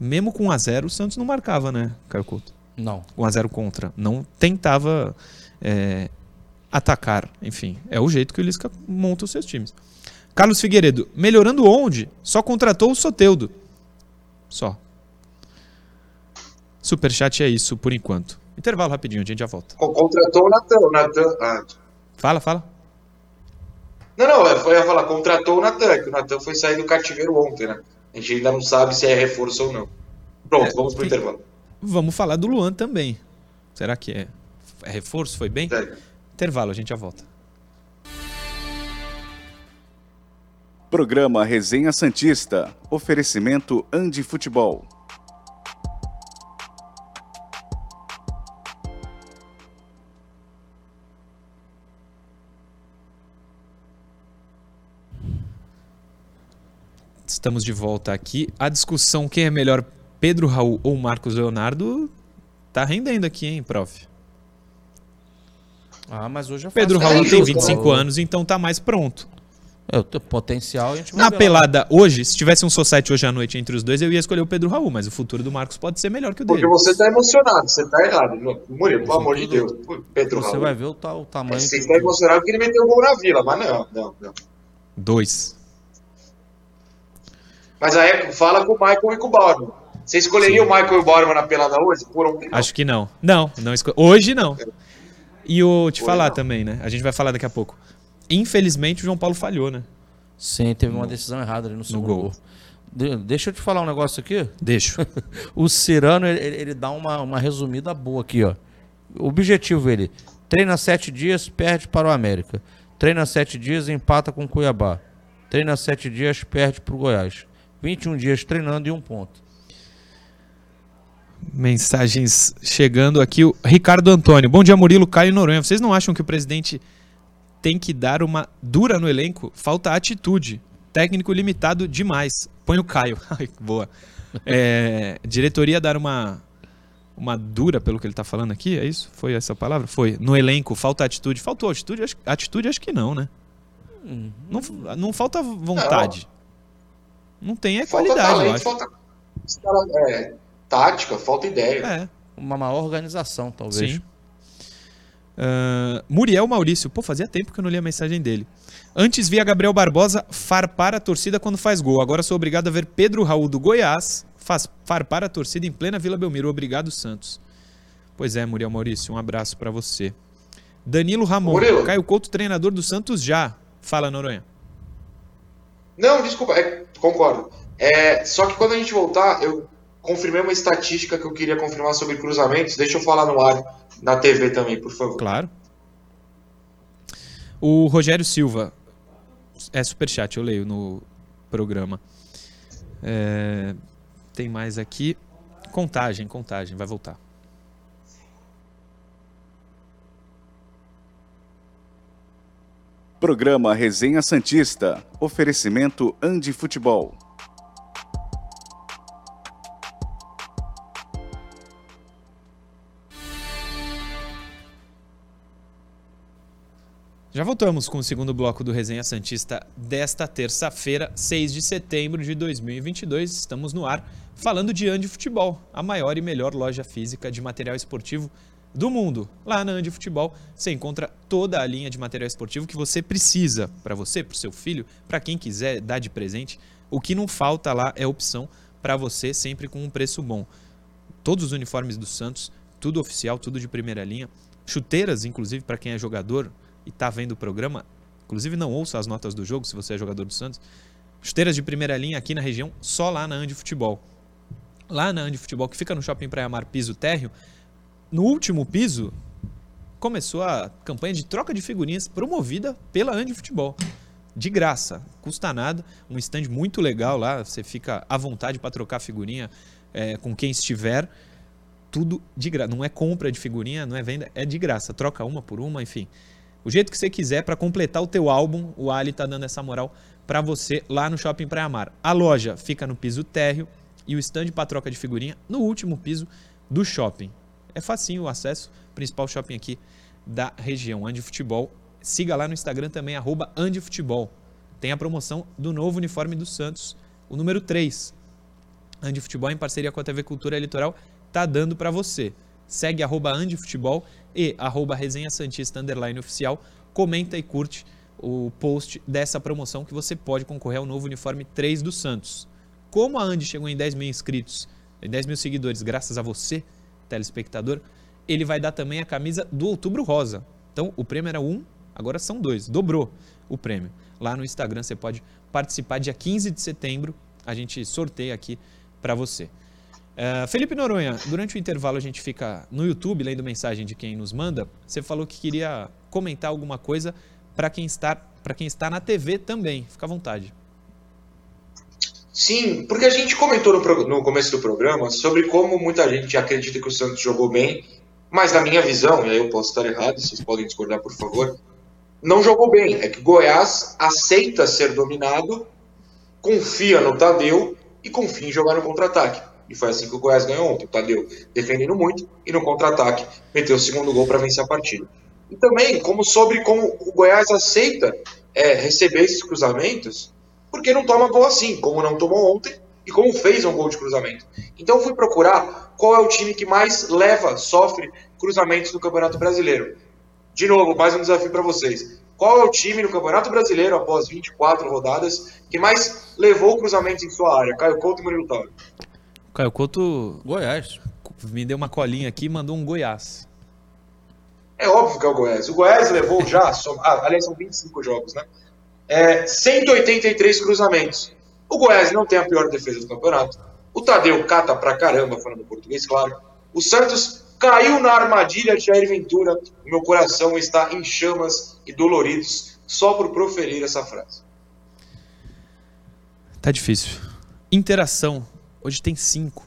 Mesmo com 1 a 0 o Santos não marcava, né, Caio Couto? Não. 1 a 0 contra. Não tentava é, atacar. Enfim, é o jeito que o Lisca monta os seus times. Carlos Figueiredo, melhorando onde? Só contratou o Soteudo. Só. Superchat é isso por enquanto. Intervalo rapidinho, a gente já volta. Contratou o Natan. O Natan ah. Fala, fala. Não, não, eu ia falar, contratou o Natan, que o Natan foi sair do cativeiro ontem, né? A gente ainda não sabe se é reforço ou não. Pronto, vamos pro intervalo. Vamos falar do Luan também. Será que é, é reforço? Foi bem? Segue. Intervalo, a gente já volta. Programa Resenha Santista. Oferecimento Andi Futebol. Estamos de volta aqui. A discussão quem é melhor, Pedro Raul ou Marcos Leonardo, tá rendendo aqui, hein, prof? Ah, mas hoje eu Pedro Raul tem discussão. 25 anos, então tá mais pronto. É, o teu potencial a gente vai Na pelada hoje, se tivesse um society hoje à noite entre os dois, eu ia escolher o Pedro Raul, mas o futuro do Marcos pode ser melhor que o dele. Porque você tá emocionado, você tá errado. Murilo, pelo amor de Deus. Pedro Você Raul. vai ver o, ta- o tamanho. Você que- está emocionado porque ele meteu o gol na vila, mas não, não, não. Dois. Mas aí fala com o Michael e com o Bauerman. Você escolheria o Michael e o Bauerman na pelada hoje? Por um Acho que não. Não, não esco... hoje não. E o te falar também, né? A gente vai falar daqui a pouco. Infelizmente o João Paulo falhou, né? Sim, teve uma decisão errada ali no segundo gol. gol. De- deixa eu te falar um negócio aqui. Deixa. [LAUGHS] o Cirano, ele, ele dá uma, uma resumida boa aqui, ó. O objetivo ele, treina sete dias, perde para o América. Treina sete dias, empata com o Cuiabá. Treina sete dias, perde para o Goiás. 21 dias treinando e um ponto. Mensagens chegando aqui. O Ricardo Antônio. Bom dia, Murilo, Caio e Noronha. Vocês não acham que o presidente tem que dar uma dura no elenco? Falta atitude. Técnico limitado demais. Põe o Caio. [LAUGHS] Ai, boa. É, diretoria dar uma, uma dura, pelo que ele tá falando aqui, é isso? Foi essa palavra? Foi. No elenco, falta atitude. Faltou atitude? Acho, atitude, acho que não, né? Não, não falta vontade. Não, tem é Falta qualidade, eu talento, acho. falta é, tática, falta ideia. É. Uma maior organização, talvez. Sim. Ah, Muriel Maurício. Pô, fazia tempo que eu não li a mensagem dele. Antes via Gabriel Barbosa farpar a torcida quando faz gol. Agora sou obrigado a ver Pedro Raul do Goiás faz farpar a torcida em plena Vila Belmiro. Obrigado, Santos. Pois é, Muriel Maurício, um abraço pra você. Danilo Ramon. Murilo. Caio Couto, treinador do Santos já. Fala, Noronha. Não, desculpa, é, concordo. É, só que quando a gente voltar, eu confirmei uma estatística que eu queria confirmar sobre cruzamentos. Deixa eu falar no ar, na TV também, por favor. Claro. O Rogério Silva. É superchat, eu leio no programa. É, tem mais aqui. Contagem, contagem, vai voltar. Programa Resenha Santista. Oferecimento Andi Futebol. Já voltamos com o segundo bloco do Resenha Santista desta terça-feira, 6 de setembro de 2022. Estamos no ar falando de Andi Futebol, a maior e melhor loja física de material esportivo do mundo. Lá na Andi Futebol você encontra toda a linha de material esportivo que você precisa para você, para o seu filho, para quem quiser dar de presente. O que não falta lá é opção para você, sempre com um preço bom. Todos os uniformes do Santos, tudo oficial, tudo de primeira linha. Chuteiras, inclusive, para quem é jogador e tá vendo o programa, inclusive não ouça as notas do jogo se você é jogador do Santos. Chuteiras de primeira linha aqui na região, só lá na Andi Futebol. Lá na Andi Futebol, que fica no Shopping Praia Mar Piso Térreo, no último piso começou a campanha de troca de figurinhas promovida pela Andi Futebol. De graça, custa nada, um stand muito legal lá, você fica à vontade para trocar figurinha é, com quem estiver tudo de graça. Não é compra de figurinha, não é venda, é de graça. Troca uma por uma, enfim. O jeito que você quiser para completar o teu álbum, o Ali tá dando essa moral para você lá no Shopping Praia Mar. A loja fica no piso térreo e o stand para troca de figurinha no último piso do shopping. É facinho o acesso, principal shopping aqui da região, Andi Futebol. Siga lá no Instagram também, arroba Andi Futebol. Tem a promoção do novo uniforme do Santos, o número 3. Andi Futebol, em parceria com a TV Cultura Litoral, tá dando para você. Segue arroba Andi Futebol e arroba Resenha Santista Underline Oficial. Comenta e curte o post dessa promoção que você pode concorrer ao novo uniforme 3 do Santos. Como a Andy chegou em 10 mil inscritos, em 10 mil seguidores, graças a você, telespectador, ele vai dar também a camisa do Outubro Rosa. Então, o prêmio era um, agora são dois. Dobrou o prêmio. Lá no Instagram você pode participar dia 15 de setembro, a gente sorteia aqui para você. Uh, Felipe Noronha, durante o intervalo a gente fica no YouTube lendo mensagem de quem nos manda. Você falou que queria comentar alguma coisa para quem está quem está na TV também. Fica à vontade. Sim, porque a gente comentou no, no, começo do programa sobre como muita gente acredita que o Santos jogou bem, mas na minha visão, e aí eu posso estar errado, vocês podem discordar por favor, não jogou bem. É que Goiás aceita ser dominado, confia no Tadeu e confia em jogar no contra-ataque. E foi assim que o Goiás ganhou ontem. O Tadeu defendendo muito e no contra-ataque meteu o segundo gol para vencer a partida. E também como sobre como o Goiás aceita é, receber esses cruzamentos porque não toma gol assim, como não tomou ontem e como fez um gol de cruzamento. Então fui procurar qual é o time que mais leva, sofre cruzamentos no Campeonato Brasileiro. De novo, mais um desafio para vocês. Qual é o time no Campeonato Brasileiro, após 24 rodadas, que mais levou cruzamentos em sua área? Caio Couto e Murilo Toro. Caio Couto. Goiás. Me deu uma colinha aqui e mandou um Goiás. É óbvio que é o Goiás. O Goiás levou já, [LAUGHS] ah, aliás, são 25 jogos, né? É, 183 cruzamentos. O Goiás não tem a pior defesa do campeonato. O Tadeu cata pra caramba, falando português, claro. O Santos caiu na armadilha de Jair Ventura. O meu coração está em chamas e doloridos só por proferir essa frase. Tá difícil. Interação. Hoje tem cinco.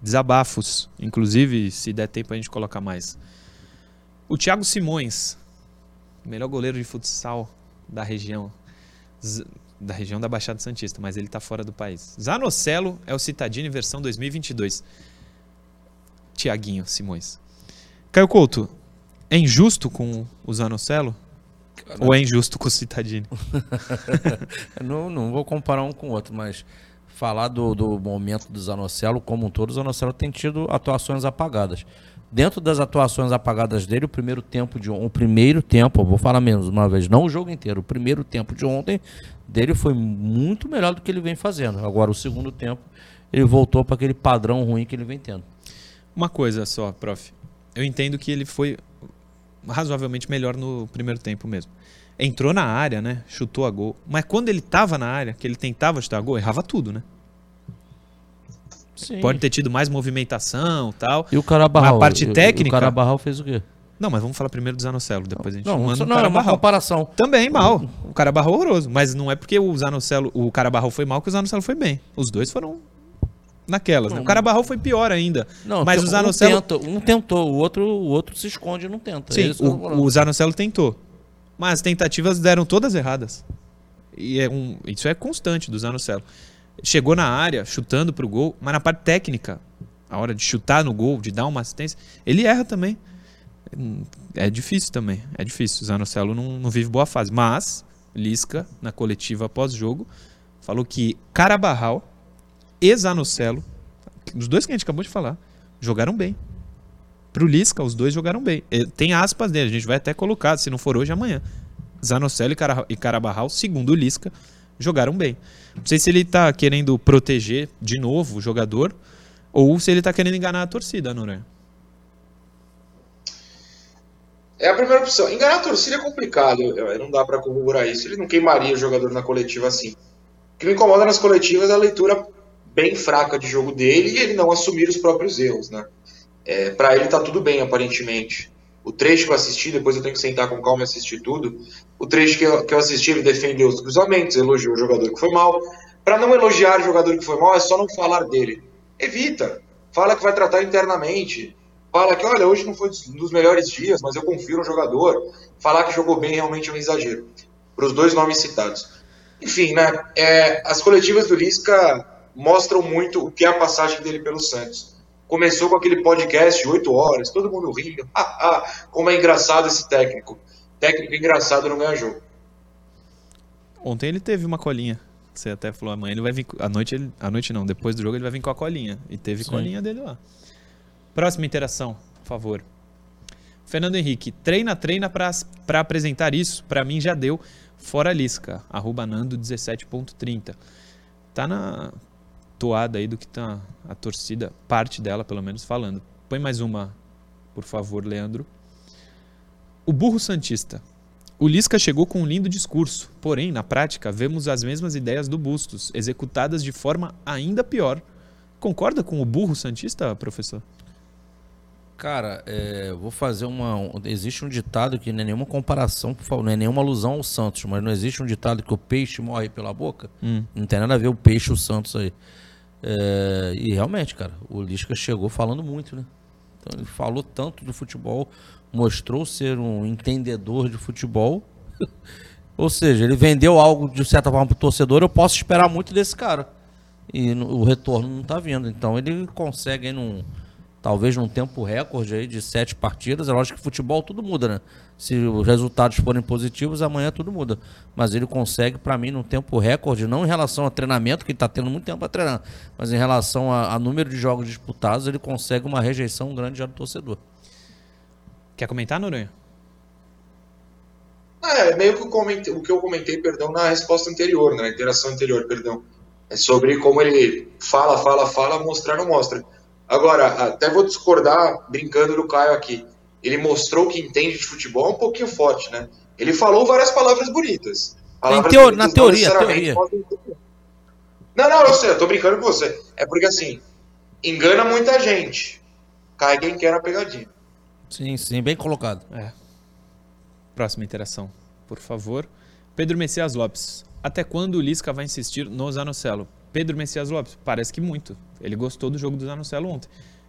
Desabafos. Inclusive, se der tempo, a gente coloca mais. O Thiago Simões, melhor goleiro de futsal da região da região da Baixada Santista, mas ele está fora do país. Zanocelo é o Citadini versão 2022. Tiaguinho Simões. Caio Couto, é injusto com o Zanocelo? Ou é injusto com o Citadini? [LAUGHS] não, não vou comparar um com o outro, mas falar do, do momento do Zanocelo como um todo, o Zanocelo tem tido atuações apagadas dentro das atuações apagadas dele, o primeiro tempo de o primeiro tempo, vou falar menos uma vez, não o jogo inteiro, o primeiro tempo de ontem dele foi muito melhor do que ele vem fazendo. Agora o segundo tempo ele voltou para aquele padrão ruim que ele vem tendo. Uma coisa só, prof. Eu entendo que ele foi razoavelmente melhor no primeiro tempo mesmo. Entrou na área, né? Chutou a gol. Mas quando ele estava na área, que ele tentava chutar a gol, errava tudo, né? Sim. Pode ter tido mais movimentação tal. E o Carabarral? A parte técnica. O Carabarral fez o quê? Não, mas vamos falar primeiro do Zanocelo, depois a gente não, manda não, é uma comparação. Também mal. O Carabarral é horroroso, mas não é porque o Zanocelo, o Carabarral foi mal que o Zanocelo foi bem. Os dois foram naquelas, né? O Carabarral foi pior ainda. Não, mas o Zanocelo um, tenta, um tentou, o outro, o outro se esconde e não tenta. Sim, é o, o Zanocelo tentou. Mas as tentativas deram todas erradas. E é um, isso é constante do Zanocelo chegou na área, chutando pro gol, mas na parte técnica, a hora de chutar no gol, de dar uma assistência, ele erra também. É difícil também, é difícil. O Zanocelo não, não vive boa fase. Mas, Lisca, na coletiva pós-jogo, falou que Carabarral e Zanocelo, os dois que a gente acabou de falar, jogaram bem. Pro Lisca, os dois jogaram bem. Tem aspas dele, a gente vai até colocar, se não for hoje, amanhã. Zanocelo e Carabarral, segundo o Lisca, jogaram bem. Não sei se ele está querendo proteger de novo o jogador ou se ele está querendo enganar a torcida, Noronha. É a primeira opção. Enganar a torcida é complicado, não dá para corroborar isso. Ele não queimaria o jogador na coletiva assim. O que me incomoda nas coletivas é a leitura bem fraca de jogo dele e ele não assumir os próprios erros, né? É, para ele tá tudo bem, aparentemente. O trecho que eu assisti, depois eu tenho que sentar com calma e assistir tudo. O trecho que eu, que eu assisti, ele defendeu os cruzamentos, elogiou o jogador que foi mal. Para não elogiar o jogador que foi mal, é só não falar dele. Evita. Fala que vai tratar internamente. Fala que, olha, hoje não foi um dos melhores dias, mas eu confio no jogador. Falar que jogou bem realmente é um exagero. Para os dois nomes citados. Enfim, né? É, as coletivas do Lisca mostram muito o que é a passagem dele pelo Santos começou com aquele podcast, oito horas, todo mundo rindo. [LAUGHS] Ah, ah, como é engraçado esse técnico. Técnico engraçado não ganha jogo. Ontem ele teve uma colinha. Você até falou, amanhã ele vai vir. À noite, ele, à noite não, depois do jogo ele vai vir com a colinha. E teve Sim. colinha dele lá. Próxima interação, por favor. Fernando Henrique, treina, treina para apresentar isso. Para mim já deu. Fora Lisca, arroba Nando 17.30. Tá na, toada aí do que tá a torcida, parte dela pelo menos, falando. Põe mais uma, por favor, Leandro. O burro Santista. O Lisca chegou com um lindo discurso, porém, na prática, vemos as mesmas ideias do Bustos, executadas de forma ainda pior. Concorda com o burro Santista, professor? Cara, é, vou fazer uma. um- existe um ditado que não é nenhuma comparação, por favor, não é nenhuma alusão ao Santos, mas não existe um ditado que o peixe morre pela boca. Hum. Não tem nada a ver o peixe e o Santos aí. É, e realmente, cara, o Lisca chegou falando muito, né? Então ele falou tanto do futebol, mostrou ser um entendedor de futebol. [LAUGHS] Ou seja, ele vendeu algo de certa forma pro torcedor, eu posso esperar muito desse cara. E no- o retorno não tá vindo. Então ele consegue aí num. Talvez num tempo recorde aí de sete partidas. É lógico que futebol tudo muda, né? Se os resultados forem positivos, amanhã tudo muda. Mas ele consegue, pra mim, num tempo recorde, não em relação a treinamento, que ele tá tendo muito tempo pra treinar, mas em relação a, a número de jogos disputados, ele consegue uma rejeição grande já do torcedor. Quer comentar, Noronha? É, meio que comentei, o que eu comentei, perdão, na resposta anterior, na interação anterior, perdão. É sobre como ele fala, fala, fala, mostrar, não mostra. Agora, até vou discordar, brincando do Caio aqui. Ele mostrou que entende de futebol um pouquinho forte, né? Ele falou várias palavras bonitas. Palavras teo- bonitas na não teoria, necessariamente teoria. podem- Não, não, eu sei, eu tô brincando com você. É porque assim, engana muita gente. Cai quem quer na pegadinha. Sim, sim, bem colocado. É. Próxima interação, por favor. Pedro Messias Lopes. Até quando o Lisca vai insistir no Zanocelo? Pedro Messias Lopes, parece que muito. Ele gostou do jogo do Zanocelo ontem.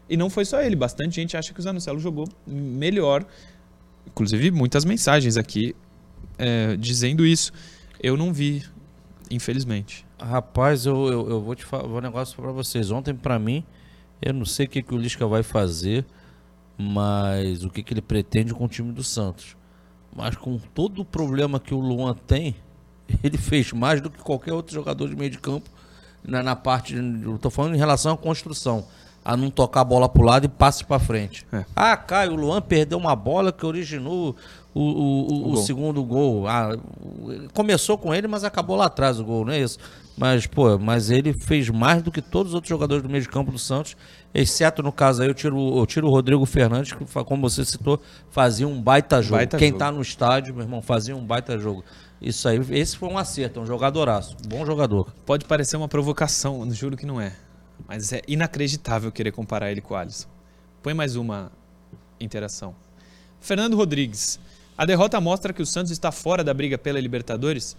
E não foi só ele, bastante gente acha que o Zanocelo jogou melhor. Inclusive, muitas mensagens aqui é, dizendo isso. Eu não vi, infelizmente. Rapaz, eu, eu, eu vou te falar um negócio pra vocês. Ontem, pra mim, eu não sei o que, que o Lisca vai fazer, mas o que, que ele pretende com o time do Santos. Mas com todo o problema que o Luan tem, [LAUGHS] ele fez mais do que qualquer outro jogador de meio de campo na, na parte. Eu tô falando em relação à construção. A não tocar a bola pro lado e passe pra frente. Ah, Caio, o Luan perdeu uma bola que originou o, o, o- O o gol. segundo gol. Ah, o- começou com ele, mas acabou lá atrás o gol, não é isso? Mas, pô, mas ele fez mais do que todos os outros jogadores do meio de campo do Santos, exceto no caso aí, eu tiro, eu tiro o Rodrigo Fernandes, que, como você citou, fazia um baita jogo. Baita Quem jogo. tá no estádio, meu irmão, fazia um baita jogo. Isso aí, esse foi um acerto, um jogadoraço. Bom jogador. Pode parecer uma provocação, juro que não é. Mas é inacreditável querer comparar ele com o Alisson. Põe mais uma interação. Fernando Rodrigues. A derrota mostra que o Santos está fora da briga pela Libertadores?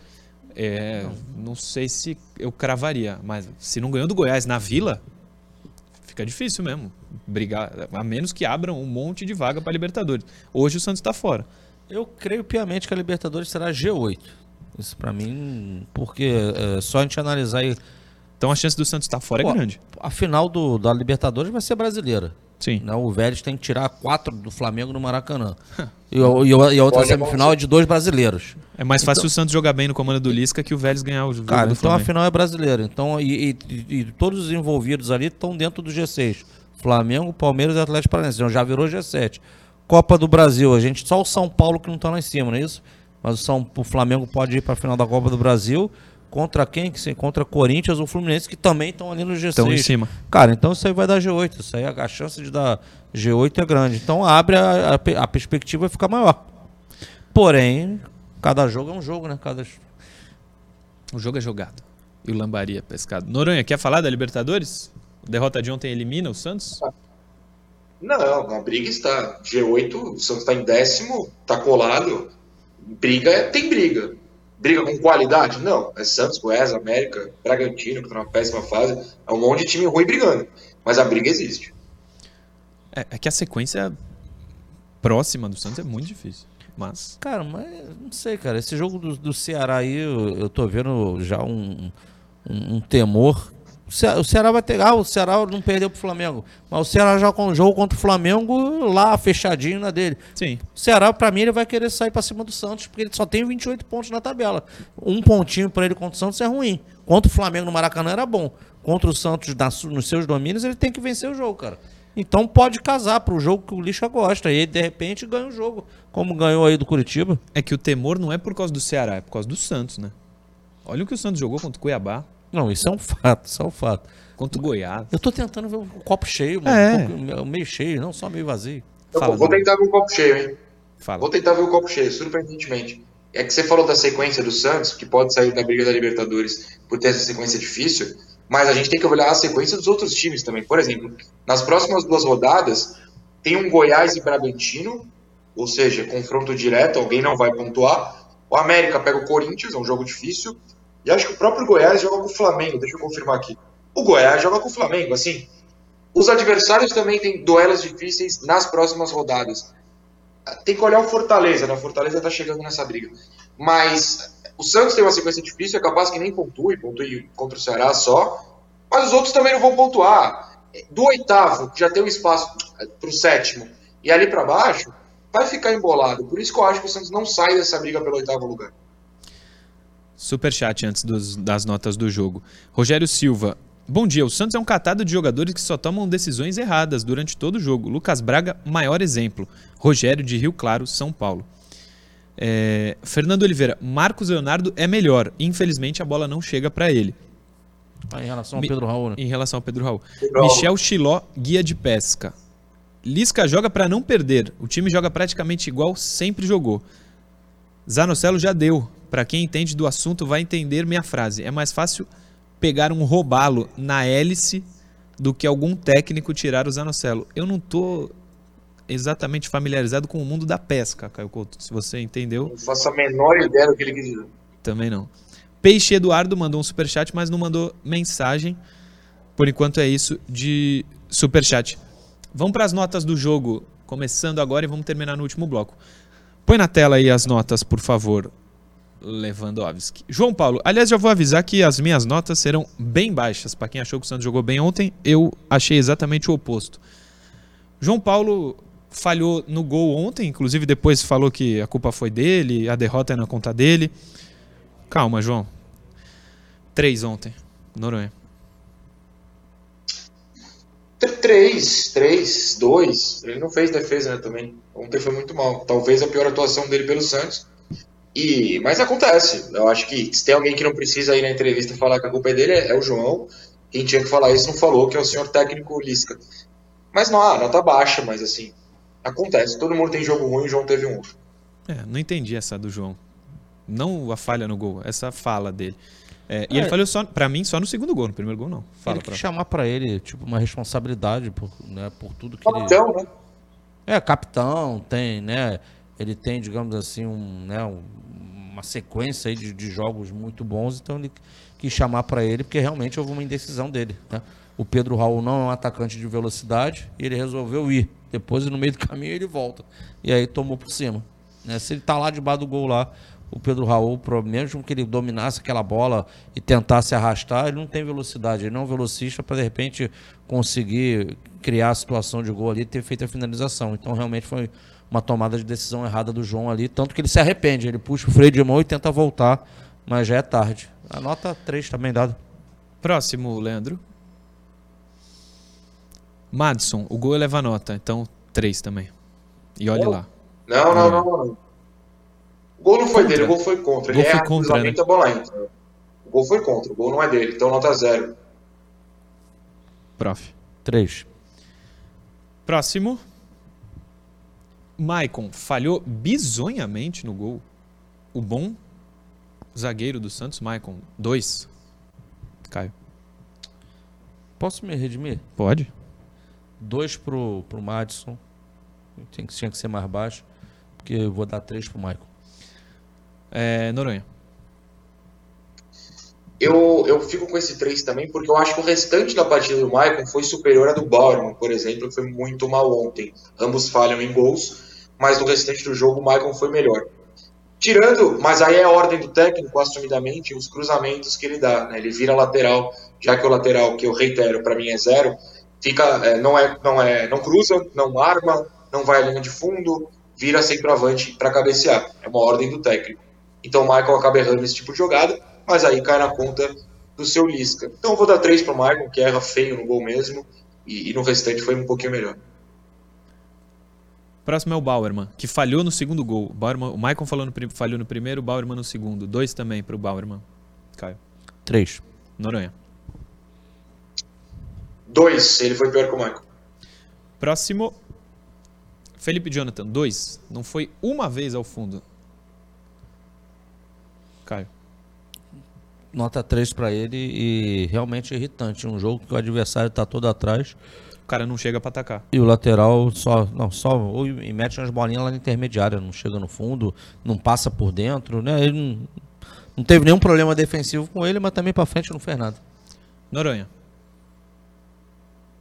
É, não sei se eu cravaria, mas se não ganhou do Goiás na Vila, fica difícil mesmo brigar, a menos que abram um monte de vaga para Libertadores. Hoje o Santos está fora. Eu creio piamente que a Libertadores será G8. Isso pra mim, porque é, só a gente analisar aí. Então a chance do Santos estar fora é grande. A final do, da Libertadores vai ser brasileira. Sim. Né? O Vélez tem que tirar quatro do Flamengo no Maracanã. [LAUGHS] e, o- e o- e a outra Pode semifinal é de dois brasileiros. É mais fácil Então- o Santos jogar bem no comando do Lisca que o Vélez ganhar o jogo Cara, do então a Flamengo. final é brasileira. Então, e, e- e- e todos os envolvidos ali estão dentro do G6. Flamengo, Palmeiras e Atlético Paranaense. Então já virou G7. Copa do Brasil, a gente só o São Paulo que não tá lá em cima, não é isso? Mas o, São, o Flamengo pode ir para a final da Copa do Brasil. Contra quem? Que se contra Corinthians ou Fluminense, que também estão ali no G6. Estão em cima. Cara, então isso aí vai dar G8. Isso aí, a chance de dar G8 é grande. Então abre a, a, a perspectiva vai ficar maior. Porém, cada jogo é um jogo, né? Cada... O jogo é jogado. E o Lambaria é pescado. Noronha, quer falar da Libertadores? A derrota de ontem elimina o Santos? Não, a briga está. G8, o Santos está em décimo, está colado. Briga é- tem briga. Briga com qualidade? Não. É Santos, Goiás, América, Bragantino, que está numa péssima fase. É um monte de time ruim brigando. Mas a briga existe. É, é que a sequência próxima do Santos é muito difícil. Mas. Cara, mas não sei, cara. Esse jogo do, do Ceará aí, eu, eu tô vendo já um, um, um temor. O Ce- O Ceará vai ter. Ah, o Ceará não perdeu pro Flamengo. Mas o Ceará já com o jogo contra o Flamengo lá, fechadinho na dele. Sim. O Ceará, pra mim, ele vai querer sair pra cima do Santos, porque ele só tem 28 pontos na tabela. Um pontinho pra ele contra o Santos é ruim. Contra o Flamengo no Maracanã era bom. Contra o Santos na nos seus domínios, ele tem que vencer o jogo, cara. Então pode casar pro jogo que o Lixa gosta. E ele, de repente, ganha o jogo. Como ganhou aí do Curitiba. É que o temor não é por causa do Ceará, é por causa do Santos, né? Olha o que o Santos jogou contra o Cuiabá. Não, isso é um fato, isso é um fato. Contra o Goiás. Eu tô tentando ver o copo cheio, mano. É. Um pouco- meio cheio, não só meio vazio. Eu vou tentar ver o copo cheio, hein? Fala. Vou tentar ver o copo cheio, surpreendentemente. É que você falou da sequência do Santos, que pode sair da briga da Libertadores por ter essa sequência difícil, mas a gente tem que olhar a sequência dos outros times também. Por exemplo, nas próximas duas rodadas, tem um Goiás e Bragantino, ou seja, confronto direto, alguém não vai pontuar. O América pega o Corinthians, é um jogo difícil. E acho que o próprio Goiás joga com o Flamengo, deixa eu confirmar aqui. O Goiás joga com o Flamengo, assim. Os adversários também têm duelos difíceis nas próximas rodadas. Tem que olhar o Fortaleza, né? O Fortaleza tá chegando nessa briga. Mas o Santos tem uma sequência difícil, é capaz que nem pontue, pontue contra o Ceará só. Mas os outros também não vão pontuar. Do oitavo, que já tem um espaço pro sétimo, e ali para baixo, vai ficar embolado. Por isso que eu acho que o Santos não sai dessa briga pelo oitavo lugar. Superchat antes dos, das notas do jogo. Rogério Silva. Bom dia. O Santos é um catado de jogadores que só tomam decisões erradas durante todo o jogo. Lucas Braga, maior exemplo. Rogério de Rio Claro, São Paulo. É, Fernando Oliveira. Marcos Leonardo é melhor. Infelizmente a bola não chega para ele. Ah, em relação ao Mi Pedro Raul, né? Em relação ao Pedro Raul. Pedro Michel Chiló, guia de pesca. Lisca joga para não perder. O time joga praticamente igual sempre jogou. Zanocelo já deu. Para quem entende do assunto vai entender minha frase. É mais fácil pegar um robalo na hélice do que algum técnico tirar o Zanocelo. Eu não tô exatamente familiarizado com o mundo da pesca, Caio Couto. Se você entendeu. Não faço a menor ideia do que ele quis dizer. Também não. Peixe Eduardo mandou um superchat, mas não mandou mensagem. Por enquanto é isso de superchat. Vamos para as notas do jogo, começando agora e vamos terminar no último bloco. Põe na tela aí as notas, por favor, Lewandowski. João Paulo, aliás, já vou avisar que as minhas notas serão bem baixas. Para quem achou que o Santos jogou bem ontem, eu achei exatamente o oposto. João Paulo falhou no gol ontem, inclusive depois falou que a culpa foi dele, a derrota é na conta dele. Calma, João. Três ontem, Noronha. Três, três, dois. Ele não fez defesa né, também. Ontem foi muito mal. Talvez a pior atuação dele pelo Santos. E, mas acontece. Eu acho que se tem alguém que não precisa ir na entrevista falar que a culpa é dele, é, é o João. Quem tinha que falar isso não falou, que é o senhor técnico Lisca. Mas não, a nota baixa, mas assim, acontece. Todo mundo tem jogo ruim, o João teve um outro. É, não entendi essa do João. Não a falha no gol, essa fala dele. É, e é. ele falhou só, pra mim, só no segundo gol, no primeiro gol não. Fala ele pra... chamar para ele, tipo, uma responsabilidade por, né, por tudo que capitão, ele... né? É, capitão, tem, né? Ele tem, digamos assim, um, né, um, uma sequência aí de, de, jogos muito bons, então ele quis chamar para ele, porque realmente houve uma indecisão dele, né? O Pedro Raul não é um atacante de velocidade e ele resolveu ir. Depois, no meio do caminho, ele volta. E aí tomou por cima. Né? Se ele tá lá debaixo do gol lá, o Pedro Raul, mesmo que ele dominasse aquela bola e tentasse arrastar, ele não tem velocidade, ele não é um velocista para de repente conseguir criar a situação de gol ali e ter feito a finalização. Então realmente foi uma tomada de decisão errada do João ali, tanto que ele se arrepende, ele puxa o freio de mão e tenta voltar, mas já é tarde. A nota 3 também dada. Próximo, Leandro. Madison, o gol leva nota, então 3 também. E olhe lá. Não, não, não, não. O gol não foi contra. dele, o gol foi contra. O gol foi contra, né? a bola entra. O gol foi contra, o gol não é dele, então nota zero. Prof. 3. Próximo. Maicon falhou bizonhamente no gol. O bom zagueiro do Santos, Maicon. 2. Caio. Posso me redimir? Pode. 2 pro, pro Madison. Tinha que, tinha que ser mais baixo. Porque eu vou dar 3 pro Maicon. É, Noronha. Eu, eu fico com esse 3 também, porque eu acho que o restante da partida do Maicon foi superior à do Bauerman, por exemplo, que foi muito mal ontem. Ambos falham em gols, mas no restante do jogo o Maicon foi melhor. Tirando, mas aí é a ordem do técnico, assumidamente, os cruzamentos que ele dá. Né? Ele vira lateral, já que o lateral, que eu reitero, para mim é zero, fica, é, não, é, não, é, não cruza, não arma, não vai à linha de fundo, vira centroavante para cabecear. É uma ordem do técnico. Então o Michael acaba errando esse tipo de jogada, mas aí cai na conta do seu Lisca. Então eu vou dar 3 para o Michael, que erra feio no gol mesmo, e, e, no restante foi um pouquinho melhor. Próximo é o Bauerman, que falhou no segundo gol. Bauerman, o Michael falou no, falhou no primeiro, o Bauerman no segundo. Dois também para o Bauerman. Caio. 3. Noronha. 2. Ele foi pior que o Michael. Próximo. Felipe Jonathan, 2. Não foi uma vez ao fundo. Caio. Nota 3 para ele e realmente irritante. Um jogo que o adversário tá todo atrás. O cara não chega para atacar. E o lateral só. Não, só. Ou e mete umas bolinhas lá na intermediária. Não chega no fundo, não passa por dentro, né? Ele não, não teve nenhum problema defensivo com ele, mas também para frente não fez nada. Noronha.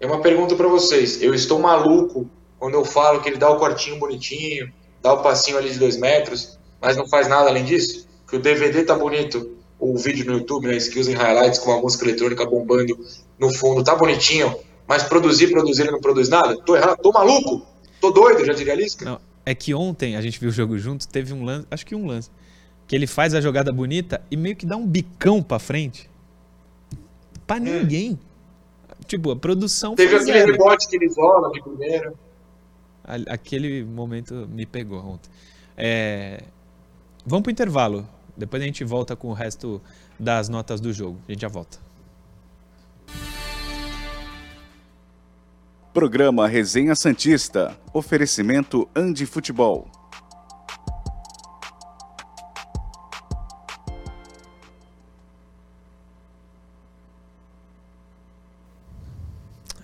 É uma pergunta para vocês. Eu estou maluco quando eu falo que ele dá o cortinho bonitinho, dá o passinho ali de dois metros, mas não faz nada além disso? Que o DVD tá bonito, o vídeo no YouTube, né, Skills and Highlights com a música eletrônica bombando no fundo, tá bonitinho, mas produzir, produzir, ele não produz nada? Tô errado? Tô maluco? Tô doido, já diria Lisca? Não, é que ontem a gente viu o jogo junto, teve um lance, acho que um lance, que ele faz a jogada bonita e meio que dá um bicão pra frente. Pra ninguém. Tipo, a produção Teve aquele zero. rebote que ele isola de primeira. Aquele momento me pegou ontem. É, Vamos pro intervalo. Depois a gente volta com o resto das notas do jogo. A gente já volta. Programa Resenha Santista. Oferecimento Andi Futebol.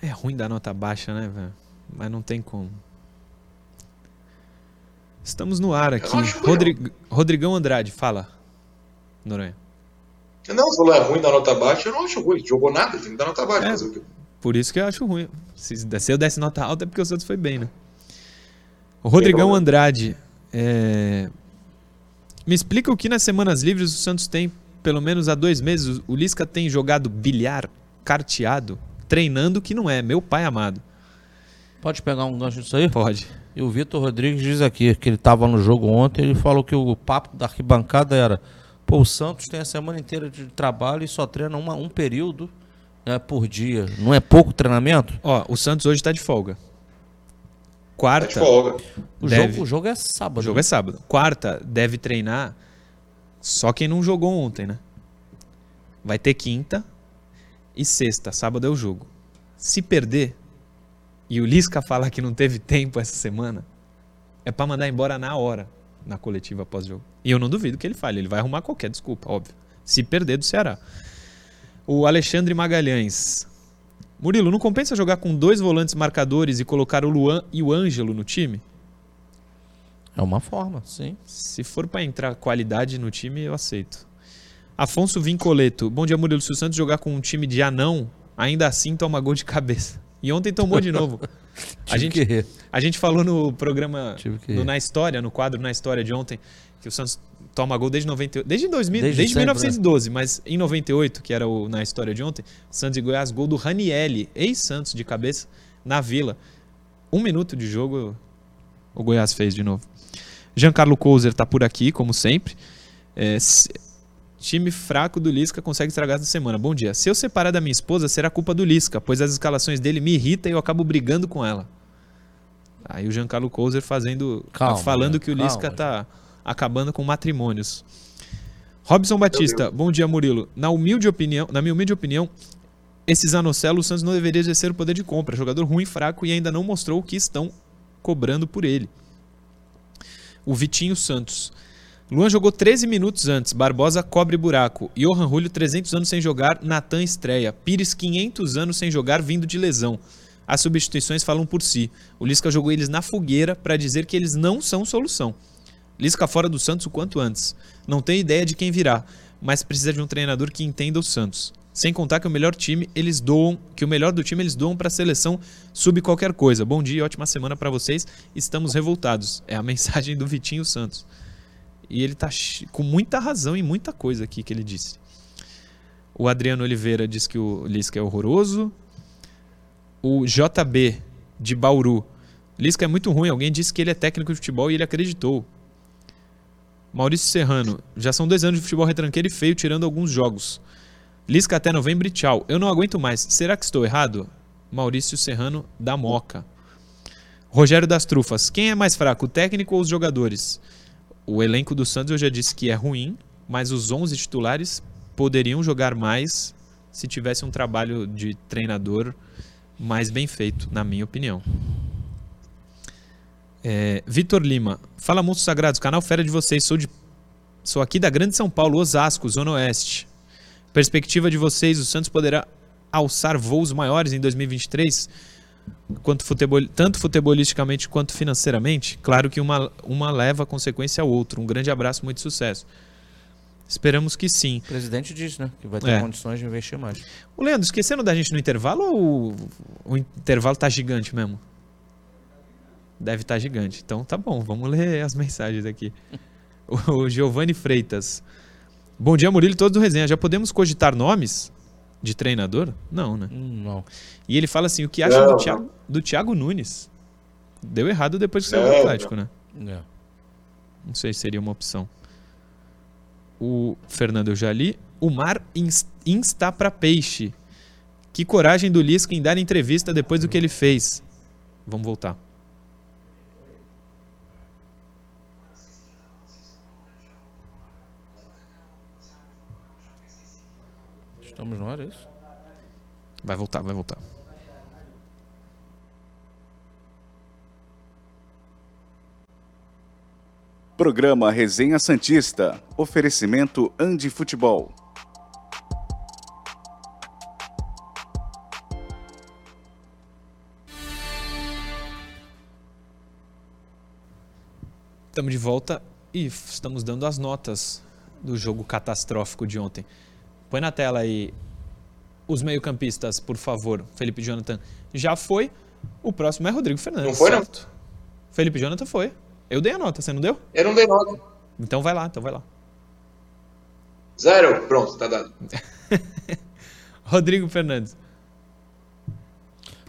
É ruim dar nota baixa, né, velho? Mas não tem como. Estamos no ar aqui. Rodrig- Rodrigão Andrade, fala. Noronha. Não, você falou é ruim da nota baixa, eu não acho ruim. Jogou nada, tem que dar nota baixa. É. fazer o quê? Por isso que eu acho ruim. Se, se eu desse nota alta é porque o Santos foi bem, né? O Rodrigão Andrade. é, Me explica o que nas semanas livres o Santos tem, pelo menos há dois meses, o Lisca tem jogado bilhar, carteado, treinando que não é, meu pai amado. Pode pegar um gancho disso aí? Pode. E o Vitor Rodrigues diz aqui que ele estava no jogo ontem, ele falou que o papo da arquibancada era: pô, o Santos tem a semana inteira de trabalho e só treina uma, um período né, por dia. Não é pouco treinamento? Ó, o Santos hoje tá de folga. Quarta. Tá de folga. O, deve- jogo, o jogo é sábado. O jogo né? é sábado. Quarta deve treinar só quem não jogou ontem, né? Vai ter quinta e sexta. Sábado é o jogo. Se perder e o Lisca falar que não teve tempo essa semana, é pra mandar embora na hora na coletiva pós-jogo. E eu não duvido que ele fale. Ele vai arrumar qualquer desculpa, óbvio. Se perder do Ceará. O Alexandre Magalhães. Murilo, não compensa jogar com dois volantes marcadores e colocar o Luan e o Ângelo no time? É uma forma, sim. Se for pra entrar qualidade no time, eu aceito. Afonso Vincoleto. Bom dia, Murilo. Se o Santos jogar com um time de anão, ainda assim toma gol de cabeça. E ontem tomou de novo. [LAUGHS] a, gente, que a gente falou no programa, que no. Na História, no quadro Na História de ontem, que o Santos toma gol desde 98, desde 2000, Desde desde, sempre, né? 1912, mas em 98, que era o Na História de ontem, Santos e Goiás, gol do Ranielli, ex-Santos de cabeça, na Vila. Um minuto de jogo, o Goiás fez de novo. Giancarlo Couser tá por aqui, como sempre. É, time fraco do Lisca consegue estragar essa semana. Bom dia. Se eu separar da minha esposa, será culpa do Lisca, pois as escalações dele me irritam e eu acabo brigando com ela. Aí o Giancarlo Couser fazendo, Calma, falando né? que o Calma, Lisca tá acabando com matrimônios. Robson Batista, bom dia Murilo. Na humilde opinião, na minha humilde opinião, esse Zanocelo o Santos não deveria exercer o poder de compra. Jogador ruim, fraco e ainda não mostrou o que estão cobrando por ele. O Vitinho Santos. Luan jogou 13 minutos antes, Barbosa cobre buraco. Johan Julio 300 anos sem jogar, Natan estreia. Pires 500 anos sem jogar, vindo de lesão. As substituições falam por si. O Lisca jogou eles na fogueira para dizer que eles não são solução. Lisca fora do Santos o quanto antes. Não tem ideia de quem virá, mas precisa de um treinador que entenda o Santos. Sem contar que o melhor time eles doam, que o melhor do time eles doam para a seleção sub qualquer coisa. Bom dia ótima semana para vocês. Estamos revoltados. É a [LAUGHS] mensagem do Vitinho Santos. E ele tá chi- com muita razão em muita coisa aqui que ele disse. O Adriano Oliveira diz que o Lisca é horroroso. O JB de Bauru. Lisca é muito ruim. Alguém disse que ele é técnico de futebol e ele acreditou. Maurício Serrano. Já são dois anos de futebol retranqueiro e feio, tirando alguns jogos. Lisca até novembro e tchau. Eu não aguento mais. Será que estou errado? Maurício Serrano da Moca. Rogério das Trufas. Quem é mais fraco, o técnico ou os jogadores? O elenco do Santos eu já disse que é ruim, mas os 11 titulares poderiam jogar mais se tivesse um trabalho de treinador mais bem feito, na minha opinião. É, Vitor Lima. Fala, Monstros Sagrados. Canal fera de vocês. Sou de Sou aqui da Grande São Paulo, Osasco, Zona Oeste. Perspectiva de vocês, o Santos poderá alçar voos maiores em 2023? Quanto futebol, tanto futebolisticamente quanto financeiramente? Claro que uma, uma leva a consequência ao outro. Um grande abraço, muito sucesso. Esperamos que sim. O presidente disse, né? Que vai ter É. condições de investir mais. O Leandro, esquecendo da gente no intervalo ou o, o intervalo tá gigante mesmo? Deve estar gigante. Então tá bom, vamos ler as mensagens aqui. O, [LAUGHS] o Giovanni Freitas. Bom dia, Murilo todos do resenha. Já podemos cogitar nomes de treinador? Não, né? Hum, não. E ele fala assim: o que acha Não, do, não. Thiago, do Thiago Nunes? Deu errado depois que saiu do Não, Atlético, né? É. Não sei se seria uma opção. O Fernando eu já li. O mar ins- insta pra peixe. Que coragem do Lisca em dar entrevista depois do que ele fez. Vamos voltar. Estamos no ar, é isso? Vai voltar, vai voltar. Programa Resenha Santista. Oferecimento Andi Futebol. Estamos de volta e estamos dando as notas do jogo catastrófico de ontem. Põe na tela aí os meio-campistas, por favor. Felipe Jonathan já foi. O próximo é Rodrigo Fernandes. Não foi, não? certo? Felipe Jonathan foi. Eu dei a nota, você não deu? Eu não dei nota. Então vai lá, então vai lá. Zero. Pronto, tá dado. [LAUGHS] Rodrigo Fernandes.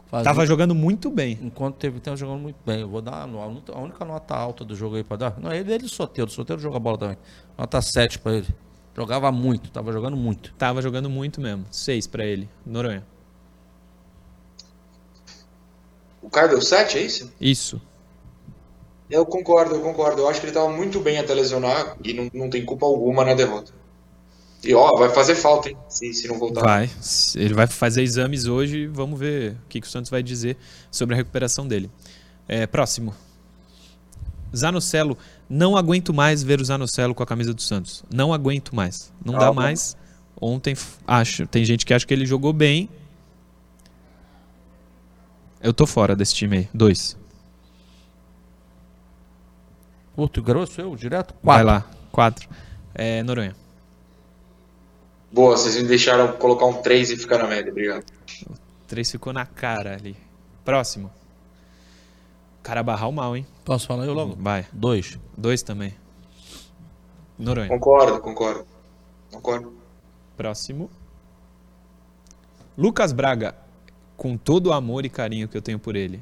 Faz Tava jogando muito bem. Enquanto teve tempo jogando muito bem. Eu vou dar a única nota alta do jogo aí pra dar. Não, ele ele Soteiro. Soteiro joga bola também. Nota 7 pra ele. Jogava muito, tava jogando muito. Tava jogando muito mesmo. Seis pra ele. Noronha. O Caio deu 7, é isso? Isso. Eu concordo, eu concordo. Eu acho que ele tava muito bem até lesionar e não, não tem culpa alguma na derrota. E ó, vai fazer falta, hein? Se, se não voltar. Vai. Ele vai fazer exames hoje e vamos ver o que, que o Santos vai dizer sobre a recuperação dele. É, próximo. Zanocelo. Não aguento mais ver o Zanocelo com a camisa do Santos. Não aguento mais. Não dá Calma. mais. Ontem, acho. Tem gente que acha que ele jogou bem. Eu tô fora desse time aí. Dois. Curto e grosso, eu, direto? Vai Quatro. lá. Quatro. É, Noronha. Boa, vocês me deixaram colocar um 3 e ficar na média, obrigado. Três ficou na cara ali. Próximo. Carabarral mal, hein? Posso falar eu logo? Vai. Dois. Dois também. Noronha. Concordo, concordo. Concordo. Próximo. Lucas Braga. Com todo o amor e carinho que eu tenho por ele.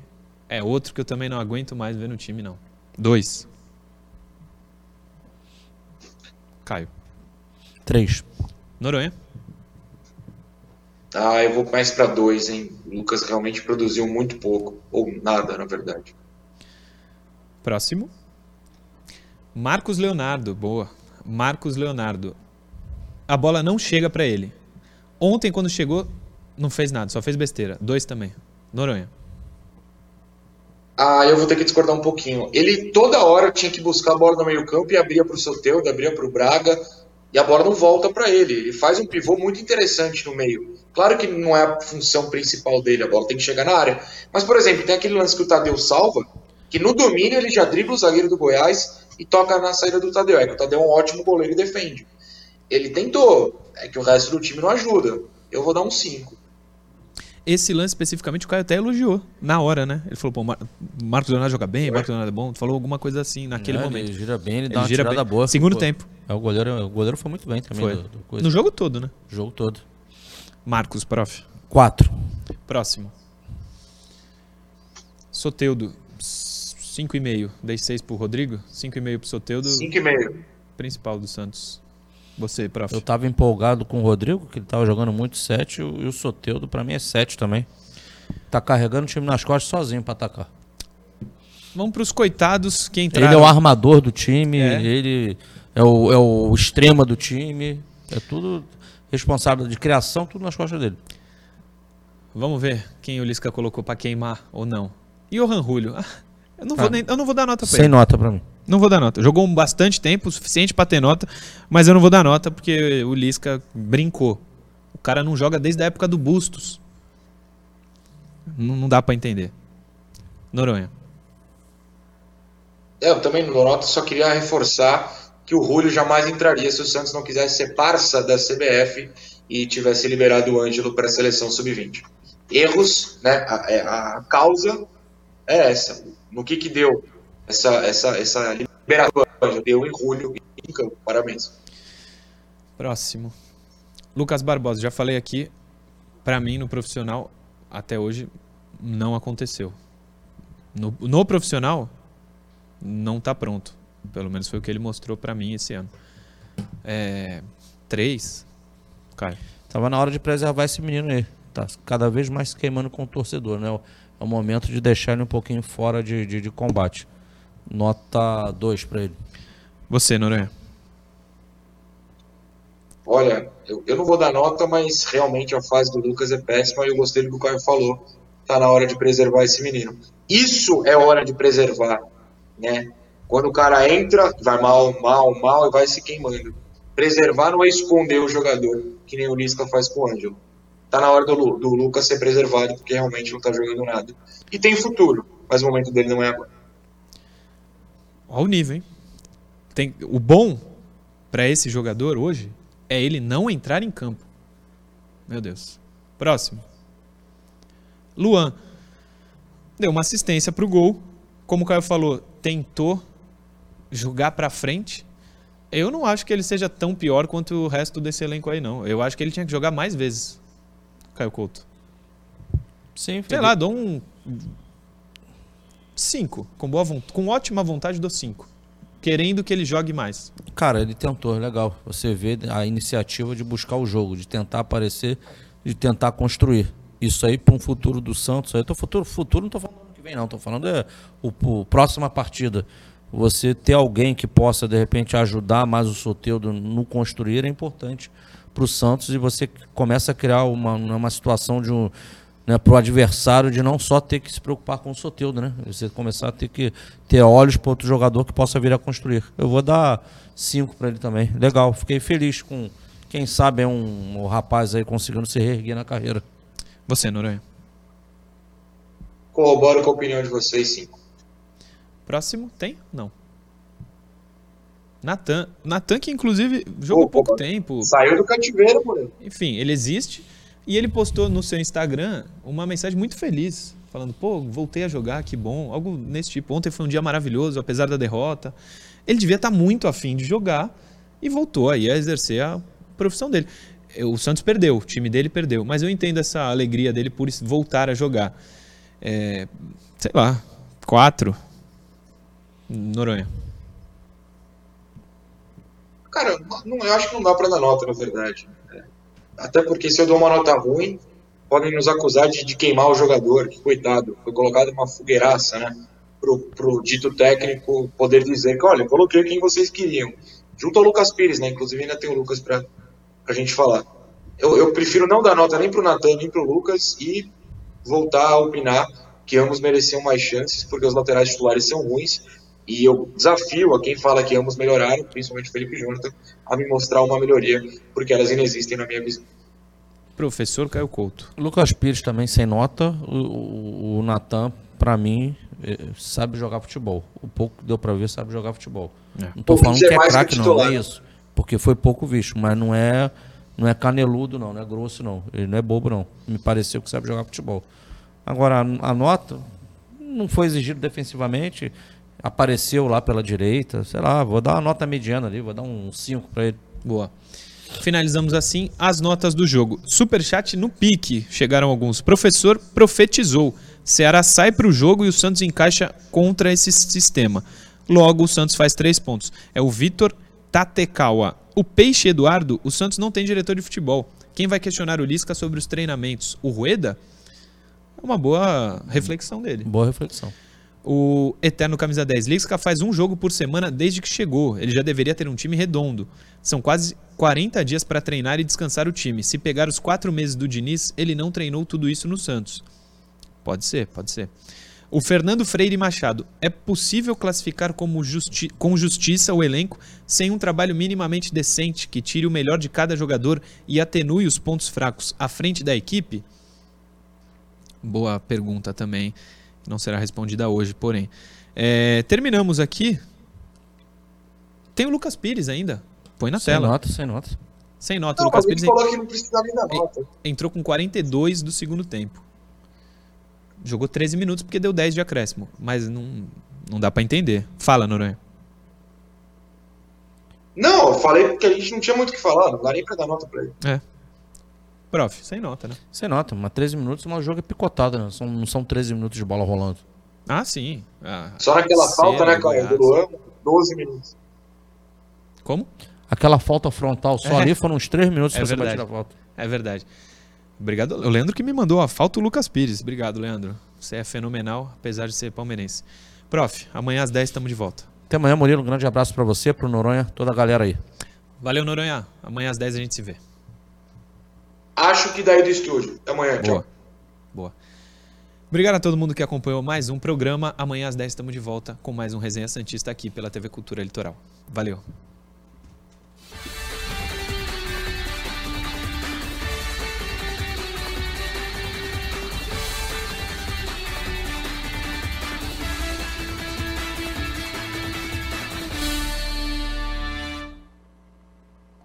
É outro que eu também não aguento mais ver no time, não. Dois. Caio. Três. Noronha. Ah, eu vou mais pra 2, hein? O Lucas realmente produziu muito pouco. Ou nada, na verdade. Próximo. Marcos Leonardo. Boa. Marcos Leonardo. A bola não chega pra ele. Ontem, quando chegou, não fez nada, só fez besteira. Dois também. Noronha. Ah, eu vou ter que discordar um pouquinho. Ele toda hora tinha que buscar a bola no meio-campo e abria pro Soteldo, abria pro Braga, e a bola não volta pra ele. Ele faz um pivô muito interessante no meio. Claro que não é a função principal dele, a bola tem que chegar na área. Mas, por exemplo, tem aquele lance que o Tadeu salva, que no domínio ele já dribla o zagueiro do Goiás e toca na saída do Tadeu. É que o Tadeu é um ótimo goleiro e defende. Ele tentou, é que o resto do time não ajuda. Eu vou dar um 5. Esse lance especificamente o Caio até elogiou na hora, né? Ele falou, pô, Mar Marcos Leonardo joga bem, Marcos Leonardo é bom. Falou alguma coisa assim naquele É, momento. Ele gira bem, ele, Ele dá uma gira tirada bem. boa. Segundo Pô, tempo. É, o, goleiro, o goleiro foi muito bem também. Foi. do- do coisa. No jogo todo, né? O jogo todo. Marcos, prof. Quatro. Próximo. Soteudo, 5,5. Dei 6 pro Rodrigo, 5,5 pro Soteudo. 5,5. Principal do Santos. Você, prof. Eu tava empolgado com o Rodrigo, que ele tava jogando muito 7, e o e o Soteudo pra mim é 7 também. Tá carregando o time nas costas sozinho pra atacar. Vamos pros coitados que entraram. Ele é o armador do time, É. ele é o, é o extrema do time. É tudo responsável de criação, tudo nas costas dele. Vamos ver quem o Lisca colocou pra queimar ou não. Johan Julio. Ah, eu, não vou Ah. nem- eu não vou dar nota pra Sem ele. nota pra mim. Não vou dar nota. Jogou bastante tempo, o suficiente para ter nota, mas eu não vou dar nota porque o Lisca brincou. O cara não joga desde a época do Bustos. Não, não dá para entender. Noronha. É, eu também não dou nota, só queria reforçar que o Julio jamais entraria se o Santos não quisesse ser parça da CBF e tivesse liberado o Ângelo para a seleção sub-20. Erros, né? A, é, a, causa é essa. No que que deu essa, essa, essa liberação? Deu em Julio em campo. Parabéns. Próximo. Lucas Barbosa, já falei aqui, para mim no profissional até hoje não aconteceu. No, no profissional não tá pronto. Pelo menos foi o que ele mostrou para mim esse ano. É, três, Caio. Tava na hora de preservar esse menino aí. Tá cada vez mais se queimando com o torcedor, né? É o momento de deixar ele um pouquinho fora de, de, de combate. Nota 2 para ele. Você, Noronha. Olha, eu, eu não vou dar nota, mas realmente a fase do Lucas é péssima e eu gostei do que o Caio falou. Tá na hora de preservar esse menino. Isso é hora de preservar, né? Quando o cara entra, vai mal, mal, mal e vai se queimando. Preservar não é esconder o jogador, que nem o Lisca faz com o Ângelo. Tá na hora do, do Lucas ser preservado, porque realmente não tá jogando nada. E tem futuro, mas o momento dele não é agora. Olha o nível, hein? Tem, o bom para esse jogador hoje é ele não entrar em campo. Meu Deus. Próximo. Luan. Deu uma assistência para o gol. Como o Caio falou, tentou jogar para frente. Eu não acho que ele seja tão pior quanto o resto desse elenco aí, não. Eu acho que ele tinha que jogar mais vezes. Caio Couto. Sim, Sei lá, dou um. 5. Com, boa, com ótima vontade, dou 5 querendo que ele jogue mais. Cara, ele tentou, é legal. Você vê a iniciativa de buscar o jogo, de tentar aparecer, de tentar construir. Isso aí para um futuro do Santos. Aí tô futuro, futuro não tô falando que vem não, tô falando é o, o próxima partida. Você ter alguém que possa de repente ajudar mais o Soteudo no construir é importante para o Santos e você começa a criar uma, uma situação de um né, para o adversário de não só ter que se preocupar com o Soteudo, né? Você começar a ter que ter olhos para outro jogador que possa vir a construir. Eu vou dar cinco para ele também. Legal, fiquei feliz com quem sabe é um, um rapaz aí conseguindo se reerguer na carreira. Você, Noronha. Corroboro com a opinião de vocês, cinco. Próximo, tem? Não. Natan. Natan que inclusive jogou pouco tempo. Saiu do cativeiro, por Enfim, ele existe e ele postou no seu Instagram uma mensagem muito feliz, falando: pô, voltei a jogar, que bom. Algo nesse tipo. Ontem foi um dia maravilhoso, apesar da derrota. Ele devia estar muito afim de jogar e voltou aí a exercer a profissão dele. O Santos perdeu, o time dele perdeu, mas eu entendo essa alegria dele por voltar a jogar. É, sei lá, quatro. Noronha. Cara, não, eu acho que não dá para dar nota, na verdade. Até porque se eu dou uma nota ruim, podem nos acusar de, de queimar o jogador, que coitado, foi colocado uma fogueiraça, né? Pro, pro dito técnico poder dizer que, olha, coloquei quem vocês queriam. Junto ao Lucas Pires, né? Inclusive ainda tem o Lucas pra, pra gente falar. Eu, eu prefiro não dar nota nem pro Natan, nem pro Lucas e voltar a opinar que ambos mereciam mais chances, porque os laterais titulares são ruins. E eu desafio a quem fala que ambos melhoraram, principalmente o Felipe Jonathan, a me mostrar uma melhoria, porque elas inexistem na minha visão. Professor Caio Couto. Lucas Pires também sem nota. O, o, Natan, para mim, eh, sabe jogar futebol. O pouco que deu para ver sabe jogar futebol. É. Não tô falando que é craque, não, não é isso. Porque foi pouco visto, mas não é, não é caneludo, não, não é grosso, não. Ele não é bobo, não. Me pareceu que sabe jogar futebol. Agora, a nota não foi exigido defensivamente apareceu lá pela direita, sei lá, vou dar uma nota mediana ali, vou dar um 5 para ele. Boa. Finalizamos assim as notas do jogo. Superchat no pique, chegaram alguns. Professor profetizou. Ceará sai para o jogo e o Santos encaixa contra esse sistema. Logo, o Santos faz três pontos. É o Vitor Tatekawa. O Peixe Eduardo, o Santos não tem diretor de futebol. Quem vai questionar o Lisca sobre os treinamentos? O Rueda? É uma boa reflexão dele. Boa reflexão. O Eterno Camisa 10 Lisca faz um jogo por semana desde que chegou. Ele já deveria ter um time redondo. São quase 40 dias para treinar e descansar o time. Se pegar os quatro meses do Diniz, ele não treinou tudo isso no Santos. Pode ser, pode ser. O Fernando Freire Machado. É possível classificar como justi com justiça o elenco sem um trabalho minimamente decente que tire o melhor de cada jogador e atenue os pontos fracos à frente da equipe? Boa pergunta também. Não será respondida hoje, porém. É, terminamos aqui. Tem o Lucas Pires ainda. Põe na Sem tela. nota, sem nota. Sem nota. o Não, Lucas Pires falou que não precisava nem da nota. entrou com 42 do segundo tempo. Jogou 13 minutos porque deu 10 de acréscimo. Mas não, não dá pra entender. Fala, Noronha. Não, eu falei que a gente não tinha muito o que falar, não dá nem pra dar nota pra ele. É. Prof, sem nota, né? Sem nota, mas 13 minutos, mas o jogo é picotado, né? São, não são 13 minutos de bola rolando. Ah, sim. Ah, Só naquela falta, né, cara, do. Luan, 12 minutos. Como? Aquela falta frontal só É. ali foram uns 3 minutos É pra você bater verdade. a falta. É verdade. Obrigado. O Leandro que me mandou a falta o Lucas Pires. Obrigado, Leandro. Você é fenomenal, apesar de ser palmeirense. Prof, amanhã às 10 estamos de volta. Até amanhã, Murilo. Um grande abraço pra você, pro Noronha, toda a galera aí. Valeu, Noronha. Amanhã às 10 a gente se vê. Acho que daí do estúdio. Até amanhã, tchau. Boa. Boa. Obrigado a todo mundo que acompanhou mais um programa. Amanhã às 10 estamos de volta com mais um Resenha Santista aqui pela TV Cultura Litoral. Valeu.